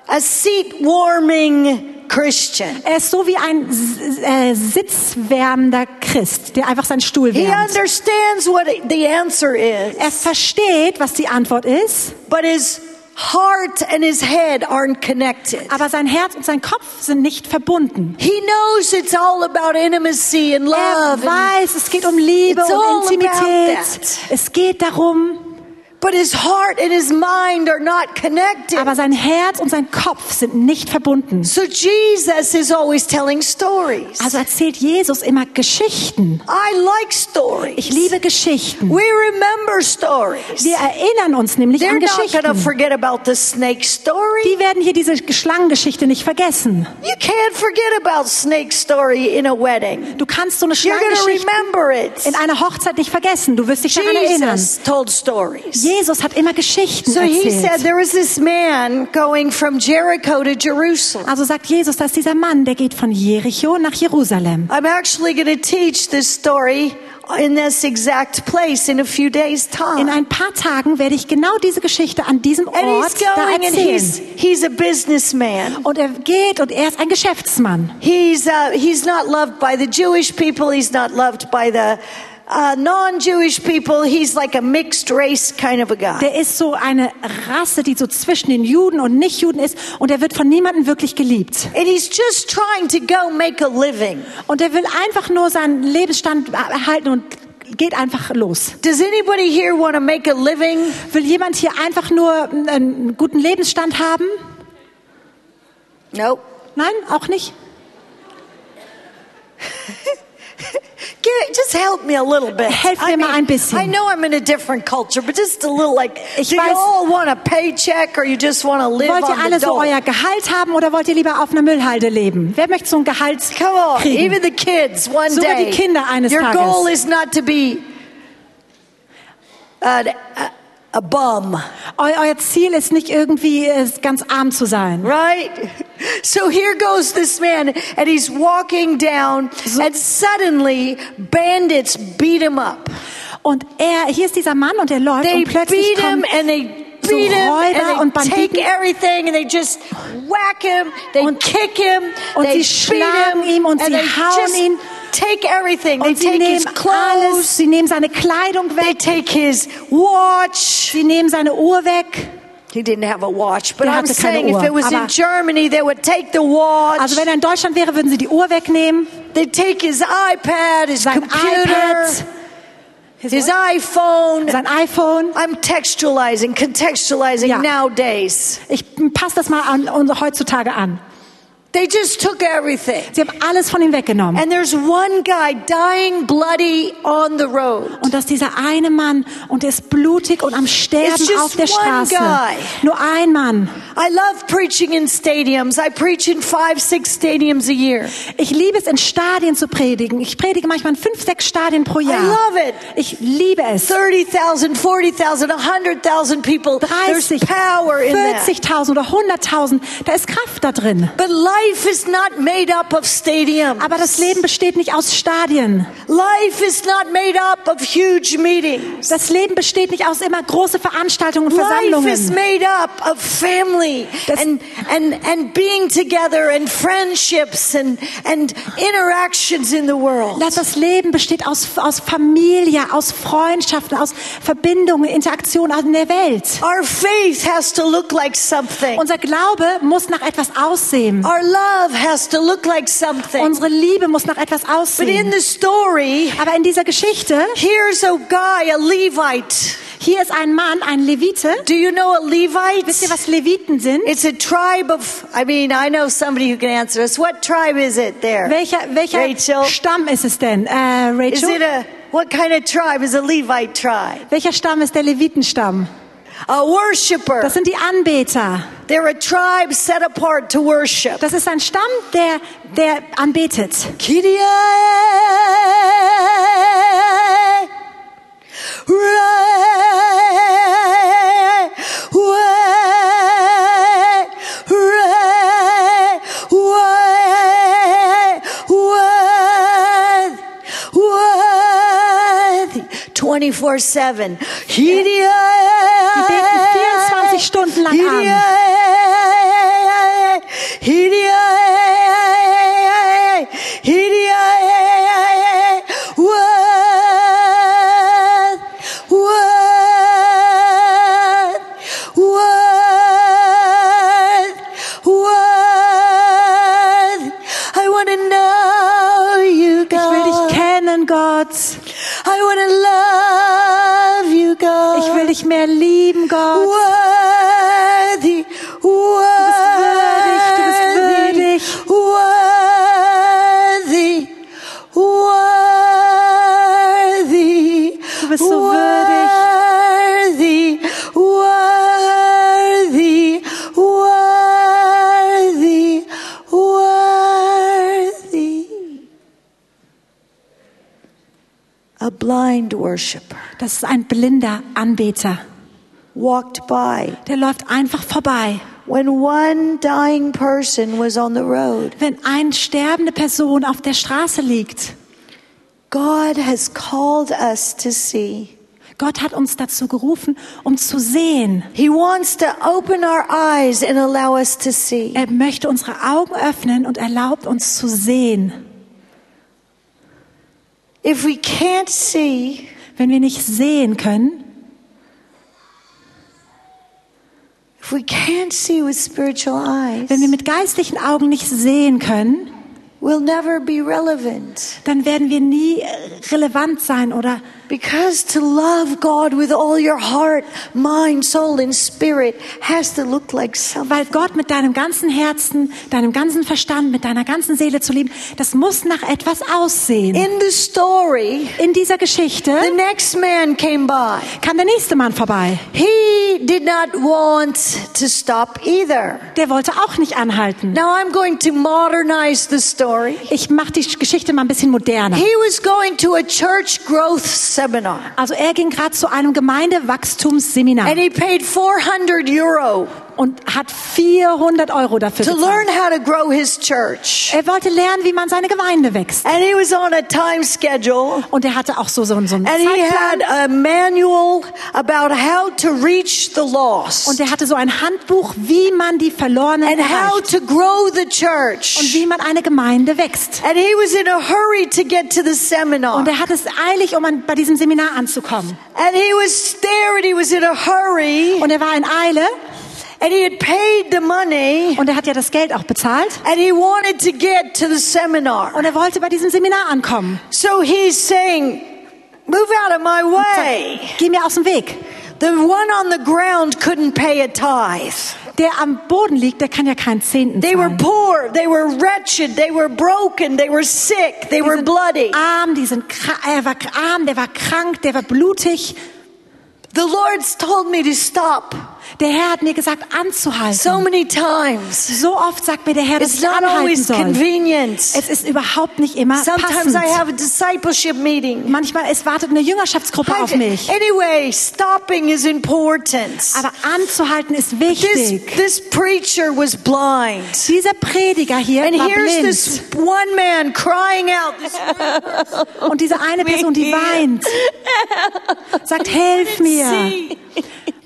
a seat warming Christian. Er ist so wie ein äh, sitzwärmender Christ, der einfach seinen Stuhl He wärmt. understands what the answer is, Er versteht, was die Antwort ist, but his heart and his head aren't connected. aber sein Herz und sein Kopf sind nicht verbunden. He knows it's all about intimacy and Er love. and- weiß, es geht um Liebe und Intimität. Es geht darum, aber sein Herz und sein Kopf sind nicht verbunden. So Jesus is always telling stories. Also erzählt Jesus immer Geschichten. I like stories. Ich liebe Geschichten. We remember stories. Wir erinnern uns nämlich They're an not Geschichten. forget about the snake story. Die werden hier diese Schlangengeschichte nicht vergessen. You can't forget about snake story in a wedding. Du kannst so eine Schlangengeschichte in einer Hochzeit nicht vergessen. Du wirst dich daran erinnern. Jesus told stories. Jesus hat immer Geschichten So he said erzählt. there was this man going from Jericho to Jerusalem. Also sagt Jesus, da ist dieser Mann, der geht von Jericho nach Jerusalem. I'm actually going to teach this story in this exact place in a few days time. In ein paar Tagen werde ich genau diese Geschichte an diesem and he's Ort da going and he's erzählen. he's a businessman. Und er geht und er ist ein Geschäftsmann. He's uh, he's not loved by the Jewish people. He's not loved by the uh, non-Jewish people. He's like a mixed race kind of a guy. Der ist so eine Rasse, die so zwischen den Juden und Nichtjuden ist und er wird von niemandem wirklich geliebt. And he's just trying to go make a living. Und er will einfach nur seinen Lebensstand erhalten und geht einfach los. Does anybody here want to make a living? Will jemand hier einfach nur einen guten Lebensstand haben? Nope. Nein, auch nicht. Just help me a little bit. Helf mir mal ein bisschen. I know I'm in a different culture, but just a little like, Ich do you all want a paycheck or you just want to live Wollt ihr on the alle so dole? euer Gehalt haben oder wollt ihr lieber auf einer Müllhalde leben? Wer möchte so ein Gehalt Come on, kriegen? even the kids one Sogar day. die Kinder eines Your Tages. goal is not to be a, a, bum, Eu euer Ziel ist nicht irgendwie äh, ganz arm zu sein. right? So here goes this man, and he's walking down, and suddenly bandits beat him up. Und er, hier ist dieser Mann und er läuft They und plötzlich beat him kommen and they so beat him Räuber und and they take Banditen everything and they just whack him, they Und- kick him, und they sie schlagen him ihm und and sie they hauen ihn. take everything. They und sie take his nehmen alles, clothes, sie nehmen seine Kleidung they weg, take his watch. sie nehmen seine Uhr weg. He didn't have a watch, but Der I'm saying if Uhr, it was in aber- Germany, they would take the watch. Also wenn er in Deutschland wäre, würden sie die Uhr wegnehmen, They'd take his iPad, his sein computer, iPad, his iPhone. sein iPhone. I'm textualizing, contextualizing Ja. nowadays. Ich passe das mal an heutzutage an. They just took everything. Sie haben alles von ihm weggenommen. And there's one guy dying bloody on the road. Und dass dieser eine Mann und er ist blutig und am Sterben auf der one Straße. guy. Nur ein Mann. I love preaching in stadiums. I preach in five, six stadiums a year. Ich liebe es, in Stadien zu predigen. Ich predige manchmal in fünf, sechs Stadien pro Jahr. I love it. Ich liebe es. 30,000, 40,000, 100,000 people. There's 30, power in that. 40.000 oder 100.000. Da ist Kraft da drin. But life is not made up of stadiums. Aber das Leben besteht nicht aus Stadien. Life is not made up of huge meetings. Das Leben besteht nicht aus immer große Veranstaltungen und Life is Versammlungen. made up of family Das- and, and, and being together and friendships and, and interactions in the world. Das Leben besteht aus, aus Familie, aus Freundschaften, aus Verbindungen, Interaktionen in der Welt. Our faith has to look like something. Unser Glaube muss nach etwas aussehen. Our love has to look like something. Unsere Liebe muss nach etwas But in aussehen. the story, Aber in dieser Geschichte, here's a guy, a Levite. hier ist ein Mann, ein Levite. Do you know a Wisst ihr, was Leviten sind? It's a tribe of, I mean, I know somebody who can answer us. What tribe is it there? Welcher, welcher Rachel. Stamm ist es denn, äh, Is it Rachel? a, what kind of tribe is a Levite tribe? Welcher Stamm ist der Levitenstamm? A worshiper. Das sind die Anbeter. They're a tribe set apart to worship. Das ist ein Stamm, der, der anbetet. Kyrie, 24 7. Die beten 24 Stunden lang an. Das ist ein blinder Anbeter. walked by Der läuft einfach vorbei. when one dying person was on the road. Wenn eine sterbende Person auf der Straße liegt, God has called us to see. Gott hat uns dazu gerufen, um zu sehen. He wants to open our eyes and allow us to see. Er möchte unsere Augen öffnen und erlaubt uns zu sehen. If we can't see, Wenn wir nicht sehen können, if we can't see with spiritual eyes, wenn wir mit geistlichen Augen nicht sehen können, we'll never be relevant. dann werden wir nie äh, relevant sein oder Because to love God with all your heart, mind, soul, and spirit has to look like something. Weil Gott mit deinem ganzen Herzen, deinem ganzen Verstand, mit deiner ganzen Seele zu lieben, das muss nach etwas aussehen. In the story, In dieser Geschichte the next man came by. kam der nächste Mann vorbei. He did not want to stop either. Der wollte auch nicht anhalten. Now I'm going to modernize the story. Ich mache die Geschichte mal ein bisschen moderner. He was going to a church growth seminar. Also er ging gerade zu einem Gemeindewachstumsseminar. And he paid 400 euro und hat 400 Euro dafür to learn how to grow his church. Er wollte lernen, wie man seine Gemeinde wächst. And he was on a time schedule Und er hatte auch so, so, so einen and he had Zeitplan. a manual about how to reach the lost Und er hatte so ein Handbuch, wie man die Verlorenen and how erreicht. to grow the Und church. wie man eine Gemeinde wächst. And he was in a hurry to get to the seminar. Und er hat es eilig, um an, bei diesem Seminar anzukommen. And he was there and he was in a hurry Und er war in Eile and he had paid the money und er hat ja das Geld auch bezahlt. and he wanted to get to the seminar. Und er wollte bei diesem Seminar ankommen. So he's saying, Move out of my way. Geh mir aus dem Weg. The one on the ground couldn't pay a tithe. Der am Boden liegt, der kann ja keinen Zehnten They were poor, they were wretched, they were broken, they were sick, they Die were bloody. arm, die sind er war arm, der war krank, der war blutig. The Lord's told me to stop Der Herr hat mir gesagt, anzuhalten. so many times. So oft sagt mir der Herr, dass It's ich not anhalten always soll. convenient. Es ist überhaupt nicht immer Sometimes passend. I have a discipleship meeting. Manchmal es wartet eine Jüngerschaftsgruppe auf mich. Anyway, stopping is important. Aber anzuhalten ist This, wichtig. this preacher was blind. Dieser Prediger hier And war here's blind. this one man crying out. This Und diese eine Person, die weint, sagt, hilf mir.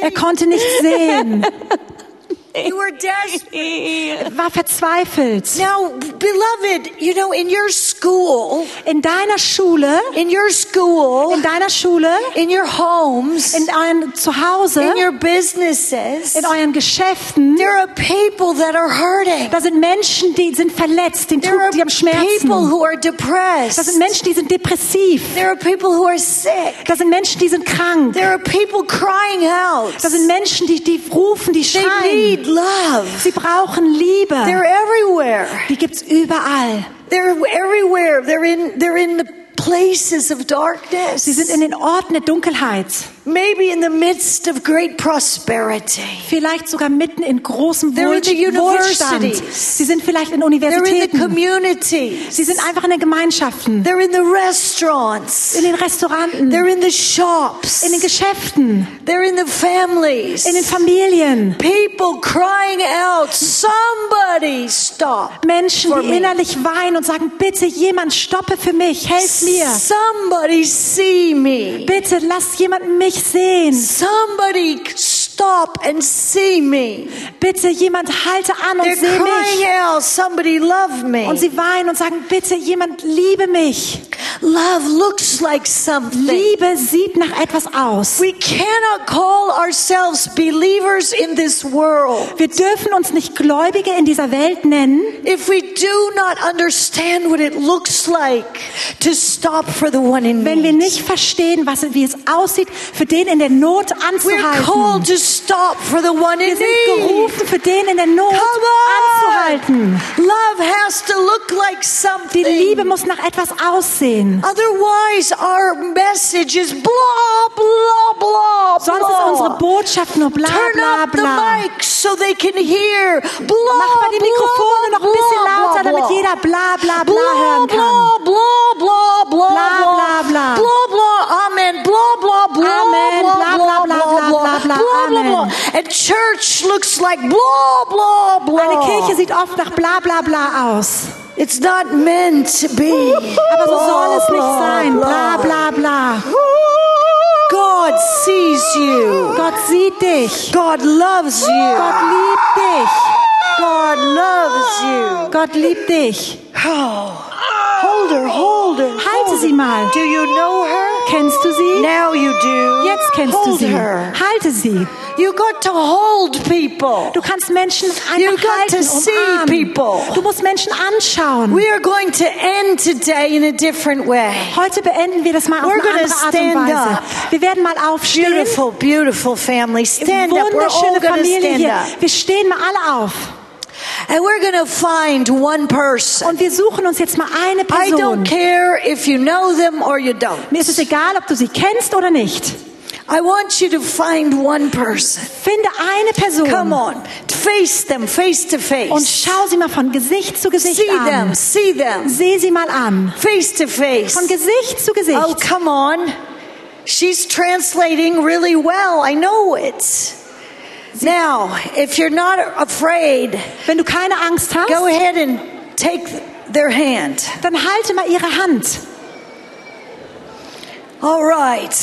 Er konnte nicht sehen, You were desperate. war verzweifelt. Now, beloved, you know, in your school, In deiner Schule, in your school, in deiner Schule, in your homes, in euren Zuhause, in your businesses, in euren Geschäften, there are people that are hurting. da sind Menschen, die sind verletzt, die, tut- die haben Schmerzen. people who are Da sind depressed. Menschen, die sind depressiv. There are people who are sick. Da sind Menschen, die sind krank. There are people crying out. Da sind Menschen, die, die rufen, die schreien. Need love. Sie brauchen Liebe. They're everywhere. Die gibt's überall. They're everywhere. They're in they're in the places of darkness. Sie sind in den Orten der Dunkelheit. Maybe in the midst of great prosperity. Vielleicht sogar mitten in großem in the Wohlstand. Sie sind vielleicht in They're in Universitäten. communities. Sie sind einfach in den Gemeinschaften, They're in the restaurants. in den Restauranten, They're in the shops. in den Geschäften, They're in the families. in den Familien. People crying out, somebody stop. Menschen, die innerlich weinen und sagen, bitte jemand stoppe für mich, helf mir. Somebody see me. Bitte lass jemand mich sehen. Somebody stop and see me. Bitte jemand halte an und sehe mich. out, somebody love me. Und sie weinen und sagen, bitte jemand liebe mich. Love looks like something. Liebe sieht nach etwas aus. We cannot call ourselves believers in this world Wir dürfen uns nicht Gläubige in dieser Welt nennen, if we do not understand what it looks like to stop for the one in wenn wir need. nicht verstehen, was, wie es aussieht, für den in der Not We're called anzuhalten. to stop for the one Wir in sind need. gerufen, für den in der Not anzuhalten. Love has to look like Die something. Liebe muss nach etwas aussehen. Otherwise, our message is blah, blah, blah, Sonst ist unsere blah. Botschaft nur bla Turn bla up the bla. mic so they can hear. Blah, Mach mal die Mikrofone blah, noch ein bisschen blah, lauter, blah, damit blah. jeder bla bla bla Blah, hören kann. blah, blah, blah, blah, Bla, bla, bla. Blah, blah, amen. Blah, blah, blah, Amen. blah, Bla, bla, bla, bla, bla, bla. Blah, blah, Amen. blah. And church looks like blah, blah, blah. Eine Kirche sieht oft nach bla bla bla aus. It's not meant to be. Aber so soll es nicht sein. Bla bla bla. God sees you. Gott sieht dich. God loves you. Gott liebt dich. God loves you. Gott liebt dich. Oh. Hold her, hold her. Halte sie mal. Do you know her? Kennst du sie? Now you do. Jetzt kennst du hold sie. her. Halte sie. You got to hold people. Du kannst Menschen You got to see umarmen. people. Du musst Menschen anschauen. We are going to end today in a different way. Heute beenden wir das mal auf We're eine gonna andere Art und Weise. up. Wir werden mal aufstehen. Beautiful, beautiful family. Stand up. We're all Wunderschöne Familie stand hier. up. Wir stehen mal alle auf. And we're going to find one person. Und wir suchen uns jetzt mal eine I don't Person. care if you know them or you don't. Mir ist es egal, ob du sie kennst oder nicht. I want you to find one person. Finde eine Person. Come on. Face them face to Und face. schau sie mal von Gesicht zu Gesicht See them. an. See them. Seh sie mal an. Face to face. Von Gesicht zu Gesicht. Oh, come on. She's translating really well. I know it. Now, if you're not afraid, Wenn du keine Angst hast, go ahead and take their hand. dann halte mal ihre Hand. All right.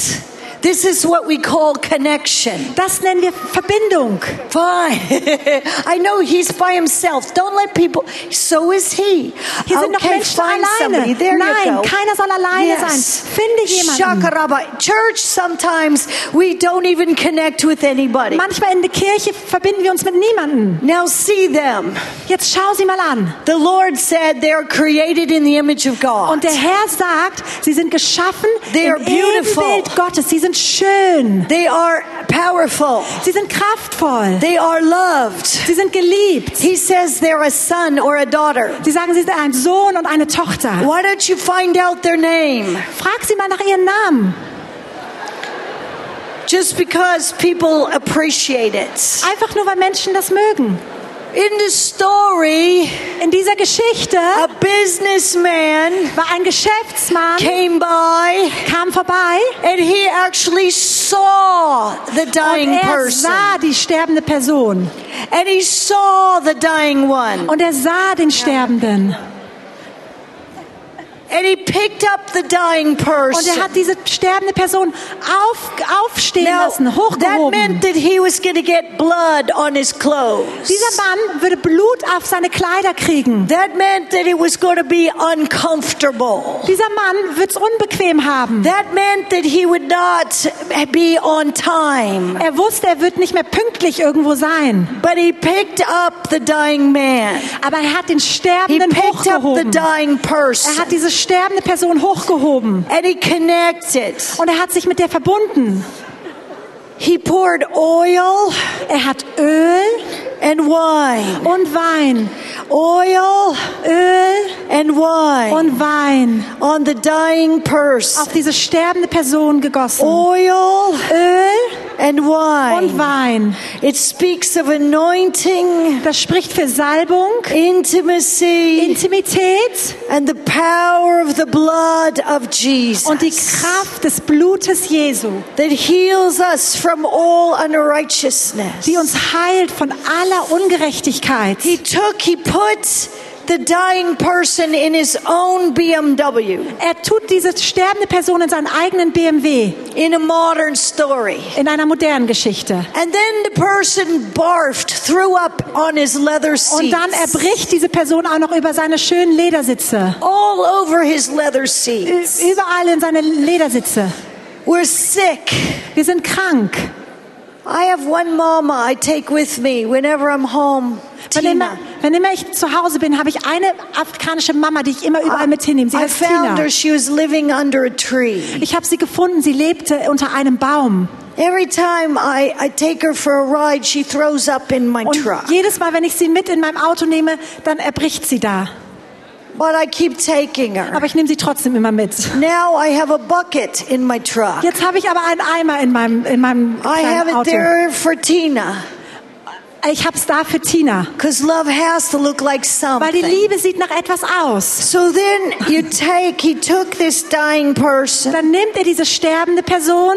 This is what we call connection. Das nennen wir Verbindung. Fine. I know he's by himself. Don't let people. So is he. Hier sind noch okay, Menschen find alleine. Nein, you go. keiner soll alleine Yes. sein. Finde jemanden. Shakaraba. Church, sometimes we don't even connect with anybody. Manchmal in der Kirche verbinden wir uns mit niemandem. Now see them. Jetzt schau sie mal an. The Lord said they are created in the image of God. Und der Herr sagt, sie sind geschaffen They are im beautiful. Ebenbild Gottes. Sie sind schön. They are powerful. Sie sind kraftvoll. They are loved. Sie sind geliebt. He says they're a son or a daughter. Sie sagen, sie sind ein Sohn und eine Tochter. Why don't you find out their name? Frag sie mal nach ihren Namen. Just because people appreciate it. Einfach nur, weil Menschen das mögen. In the story, In dieser Geschichte a businessman war ein Geschäftsmann, came by kam vorbei and he actually saw the und dying er person. sah die sterbende Person. And he saw the dying one. Und er sah den Sterbenden. And he picked up the dying Und person. er hat diese sterbende Person auf, aufstehen Now, lassen, that hochgehoben. meant that he was going to get blood on his clothes. Dieser Mann würde Blut auf seine Kleider kriegen. That meant that it was going to be uncomfortable. Dieser Mann wird es unbequem haben. That meant that he would not be on time. Er wusste, er wird nicht mehr pünktlich irgendwo sein. But he picked up the dying man. Aber er hat den He Sterbenden picked up the hochgehoben. dying Er person. hat diese sterbende Person hochgehoben. And he connected. Und er hat sich mit der verbunden. He poured oil Er hat Öl and wine. und Wein. Oil Öl and wine und Wein on the dying person. auf diese sterbende Person gegossen. Oil Öl and wine. und. Wein. It speaks of anointing, Das spricht für Salbung, intimacy, Intimität and the power of the blood of Jesus und die Kraft des Blutes Jesu, that heals us from all unrighteousness. die uns heilt von aller Ungerechtigkeit. He took, he put the dying person in his own BMW Er tut diese sterbende Person in seinen eigenen BMW in a modern story. in einer modernen Geschichte. And then the person barfed, threw up on his leather Und seat. dann erbricht diese Person auch noch über seine schönen Ledersitze. all over his leather seats. Überall in seine Ledersitze. We're sick. Wir sind krank. I have one mama I take with me whenever I'm home. Wenn immer, wenn immer ich zu Hause bin, habe ich eine afrikanische Mama, die ich immer überall mit hinnehme. Sie I heißt found Tina. her. She was living under a tree. Ich habe sie gefunden. Sie lebte unter einem Baum. Every time I, I take her for a ride, she throws up in my Und truck. jedes Mal, wenn ich sie mit in meinem Auto nehme, dann erbricht sie da. But I keep taking her. Aber ich nehme sie trotzdem immer mit. Now I have a bucket in my truck. Jetzt habe ich aber einen Eimer in meinem, in meinem I have it Auto. there for Tina. Ich habe es da für Tina. Because love has to look like Weil die something. Liebe sieht nach etwas aus. So then you take, he took this dying person Dann nimmt er diese sterbende Person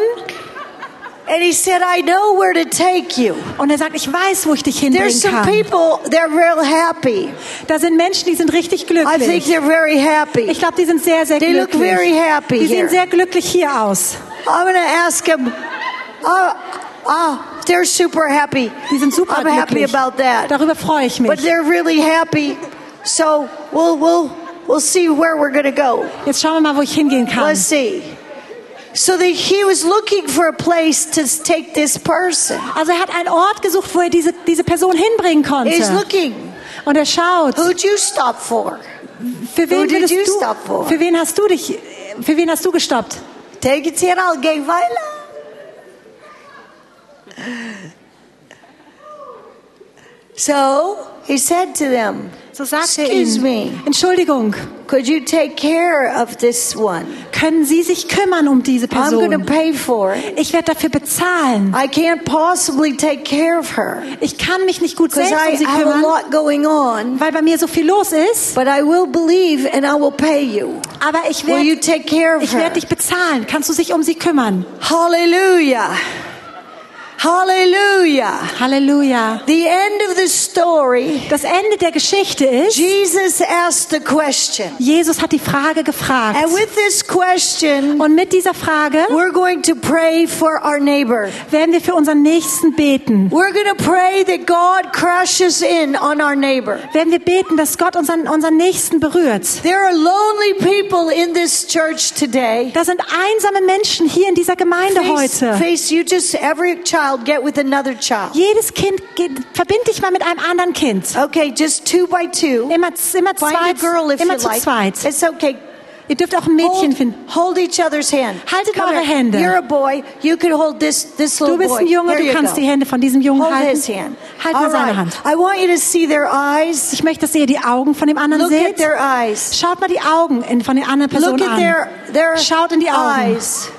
and he said, I know where to take you. und er sagt, ich weiß, wo ich dich There's some kann. people, they're real happy. Da sind Menschen, die sind richtig glücklich. I think they're very happy. Ich glaube, die sind sehr, sehr They look very happy Die here. sehen sehr glücklich hier aus. I'm going to ask him. oh, oh, they're super happy. Die sind super I'm happy glücklich. about that. Darüber freue ich mich. But they're really happy. So we'll, we'll, we'll see where we're going to go. Jetzt schauen wir mal, wo ich hingehen kann. Let's see. So that he was looking for a place to take this person. Also er hat einen Ort gesucht, wo er diese, diese Person hinbringen konnte. He's looking. Und er schaut, Who'd you stop for? für Who wen, did you du, stop for? für wen hast du dich, für wen hast du gestoppt? Take it here, alguém vai lá. So he said to them, So sagte er me. Entschuldigung, Could you take care of this one? können Sie sich kümmern um diese I'm going to Person? pay for it. Ich werde dafür bezahlen. I can't possibly take care of her Ich kann mich nicht gut selbst um sie have a kümmern, lot going on. weil bei mir so viel los ist. But I will believe and I will pay you. Aber ich werde ich dich bezahlen. Kannst du dich um sie kümmern? Hallelujah. Hallelujah. Halleluja. The end of the story, Das Ende der Geschichte ist, Jesus asked a question. Jesus hat die Frage gefragt. And with this question, Und mit dieser Frage we're going to pray for our neighbor. werden wir für unseren Nächsten beten. We're going to pray that God crashes in on our neighbor. Werden wir beten, dass Gott unseren, unseren Nächsten berührt. There are lonely people in this church today. Da sind einsame Menschen hier in dieser Gemeinde Face, heute. face you just every child get with another child. Jedes Kind, geht- verbind dich mal mit einem anderen Kind. Okay, just two by two. Immer, immer Find a girl if immer you zu like. zweit. It's okay. Ihr dürft auch ein Mädchen Hold, finden. hold each other's hand. Haltet Come eure here. Hände. You're a boy. You can hold this this Du little bist boy. ein Junge, du kannst go. die Hände von diesem Jungen Hold halten. his hand. Halt All mal seine right. Hand. I want you to see their eyes. Ich möchte, dass ihr die Augen von dem anderen Look at seht. their eyes. Schaut mal die Augen von der anderen Person Look at an. their their Schaut in die Augen. eyes. And I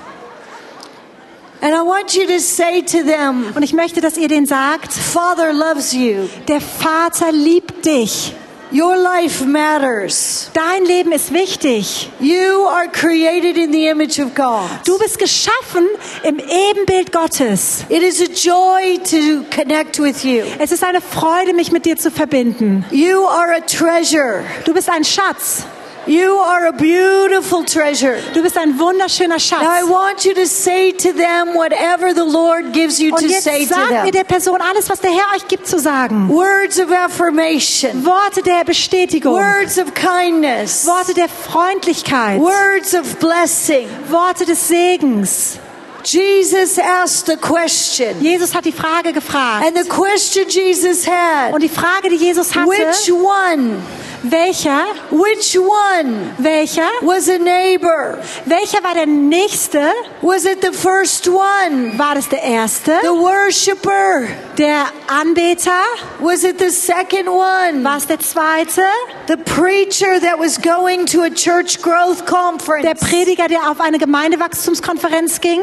want you to say to them, Und ich möchte, dass ihr den sagt, Father loves you. der Vater liebt dich. Your life matters. Dein Leben ist wichtig. You are created in the image of God. Du bist geschaffen im Ebenbild Gottes. It is a joy to connect with you. Es ist eine Freude, mich mit dir zu verbinden. You are a treasure. Du bist ein Schatz. You are a beautiful treasure. Du bist ein wunderschöner Now I Schatz. want you to say to them whatever the Lord gives you Und to say to sagt ihr them. der Person alles, was der Herr euch gibt zu sagen. Words of affirmation. Worte der Bestätigung. Words of kindness. Worte der Freundlichkeit. Words of blessing. Worte des Segens. Jesus asked a question. Jesus hat die Frage gefragt. And the question Jesus had, Und die Frage, die Jesus hatte, which one, welcher, which one welcher, was a neighbor? welcher war der Nächste? Was it the first one? War das der Erste? The worshiper? Der Anbeter? Was it the second one? War es der Zweite? The preacher that was going to a church growth Der conference? Prediger, der auf eine Gemeindewachstumskonferenz ging?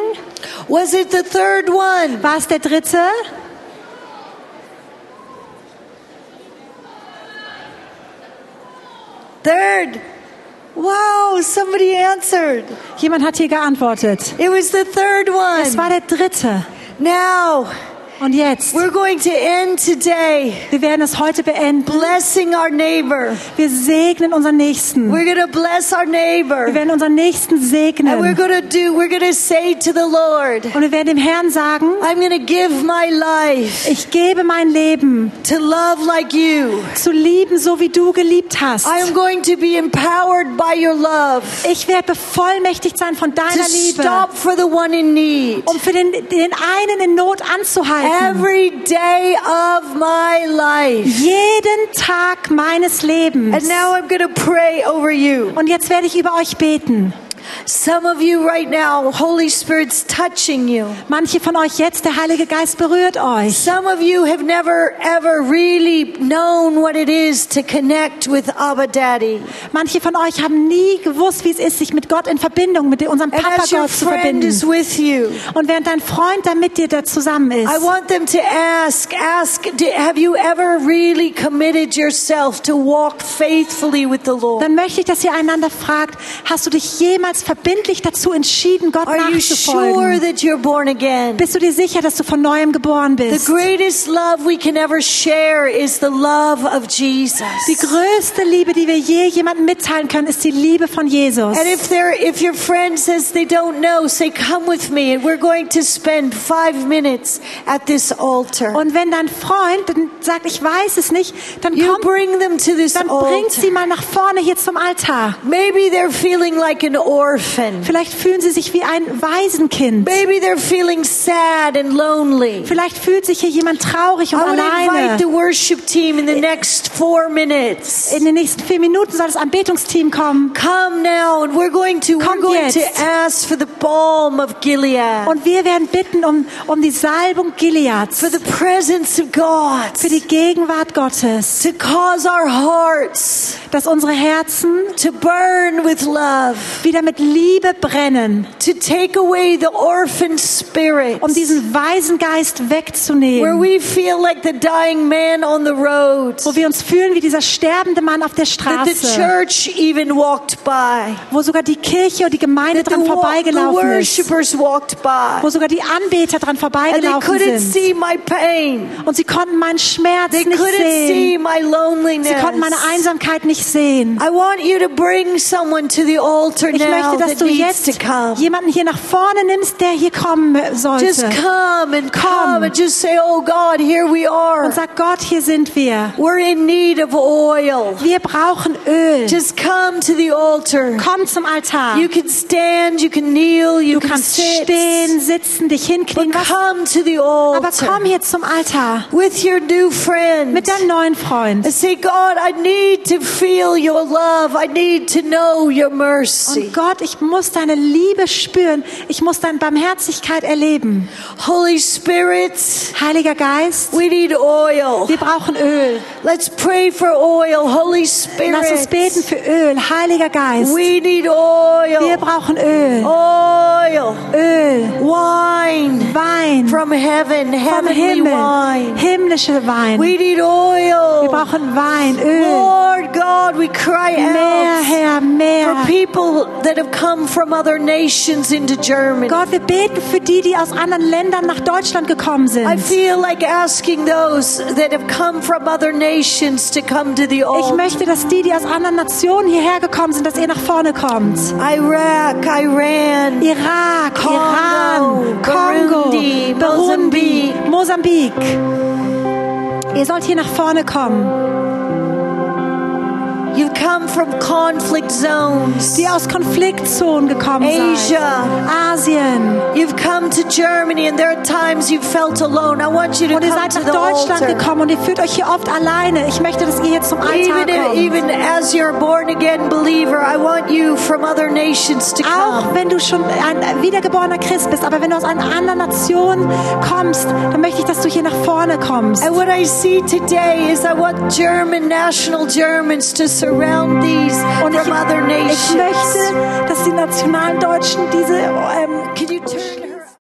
Was it the third one? War es der Dritte? Third. Wow, somebody answered. Jemand hat hier geantwortet. It was the third one. Es war der Dritte. Now, Und jetzt, we're going to end today wir werden es heute beenden. blessing our neighbor. Wir segnen unseren Nächsten. We're going to bless our Wir neighbor. werden unseren Nächsten And we're segnen. going to do, we're going to say to the Lord, Und wir werden dem Herrn sagen, I'm going to give my life ich gebe mein Leben to love like you. zu lieben, so wie du geliebt hast. I am going to be empowered by your love Ich werde bevollmächtigt sein von to deiner Liebe, stop for the one in need. um für den, den einen in Not anzuhalten. Every day of my life. Jeden Tag meines Lebens. And now I'm going to pray over you. Und jetzt werde ich über euch beten. Some of you right now, Holy Spirit's touching you. Manche von euch jetzt, der Heilige Geist berührt euch. Some of you have never ever really known what it is to connect with Abba Daddy. Manche von euch haben nie gewusst, wie es ist, sich mit Gott in Verbindung, mit unserem Papa your Gott zu friend is verbinden. with you, Und während dein Freund da mit dir da zusammen ist, I want them to ask, ask, have you ever really committed yourself to walk faithfully with the Lord? dann möchte ich, dass ihr einander fragt, hast du dich jemals verbindlich dazu entschieden, Gott Are sure nachzufolgen? again? Bist du dir sicher, dass du von neuem geboren bist? Die größte Liebe, die wir je jemandem mitteilen können, ist die Liebe von Jesus. And if they're, if your friend says they don't know, say, come with me and we're going to spend five minutes at this altar. Und wenn dein Freund sagt, ich weiß es nicht, dann You komm, bring them to this dann bringt sie mal nach vorne hier zum Altar. Maybe they're feeling like an orphan. Vielleicht fühlen sie sich wie ein Waisenkind. Maybe they're feeling sad and lonely. Vielleicht fühlt sich hier jemand traurig I und would invite the alleine. worship team in the next four minutes. In den nächsten vier Minuten soll das Anbetungsteam kommen. Come now, and we're going to we're going to jetzt. ask for the balm of Gilead, Und wir werden bitten um, um die Salbung Gileads. for the presence of God, Für die Gegenwart Gottes. to cause our hearts Dass unsere Herzen to burn with love, wieder mit Liebe brennen. to take away the orphan spirit, Um diesen Waisengeist where wegzunehmen. we feel like the dying man on the road, Wo wir uns fühlen wie dieser sterbende Mann auf der that the Straße. church even walked by, Wo sogar die Kirche und die Gemeinde that dran wa- the vorbeigelaufen ist. worshipers walked by, Wo sogar die Anbeter dran and they vorbeigelaufen couldn't sind. see my pain. Und sie konnten meinen Schmerz They nicht couldn't see sehen. my loneliness. Sie konnten meine Einsamkeit nicht sehen. I want you to bring someone to the altar Ich now möchte, dass du jetzt jemanden hier nach vorne nimmst, der hier kommen Just come and come and just say, "Oh God, here we are. Und sag Gott, hier sind wir. We're in need of oil." Wir brauchen Öl. Just come to the altar. Komm zum Altar. You can stand, you can kneel, you Du can kannst sit, stehen, sitzen, dich hinknien. but come to the altar. aber komm hier zum Altar with your new friend. mit deinem neuen Freund. And say, God, I need to feel your love. I need to know your mercy. Und Gott, ich muss deine Liebe spüren. Ich muss deine Barmherzigkeit erleben. Holy Spirit, Heiliger Geist, we need oil. wir brauchen Öl. Let's pray for oil. Holy Lass uns beten Spirit, für Öl. Heiliger Geist, we need wir oil. brauchen Öl. Oil, Öl, wine Wein from heaven, vom heavenly Himmel, wine. himmlische Wein. We need Wir oil. brauchen Wein, Öl. Lord God, we cry Mehr, out Herr, for mehr. people that have come from other nations into Germany. Gott, wir beten für die, die aus anderen Ländern nach Deutschland gekommen I sind. feel like asking those that have come from other nations to come to the Ich altar. möchte, dass die, die aus anderen Nationen hierher gekommen sind, dass ihr nach vorne kommt. Iraq, Iran, Irak, Kongo, Iran, Kongo, Burundi, Burundi, Mosambik. Ihr sollt hier nach vorne kommen. You've come from conflict zones. Die aus Konfliktzonen gekommen seid. Asia. Asien. You've come to Germany and there are times you felt alone. I want you to Und ihr seid nach Deutschland altar. gekommen und ihr fühlt euch hier oft alleine. Ich möchte, dass ihr hier zum Altar Even, kommt. even as you're born again believer, I want you from other nations to Auch come. wenn du schon ein wiedergeborener Christ bist, aber wenn du aus einer anderen Nation kommst, dann möchte ich, dass du hier nach vorne kommst. And what I see today is I want German, national Germans to surround these Und ich, from other ich nations. möchte, dass die nationalen Deutschen diese ähm, Can you turn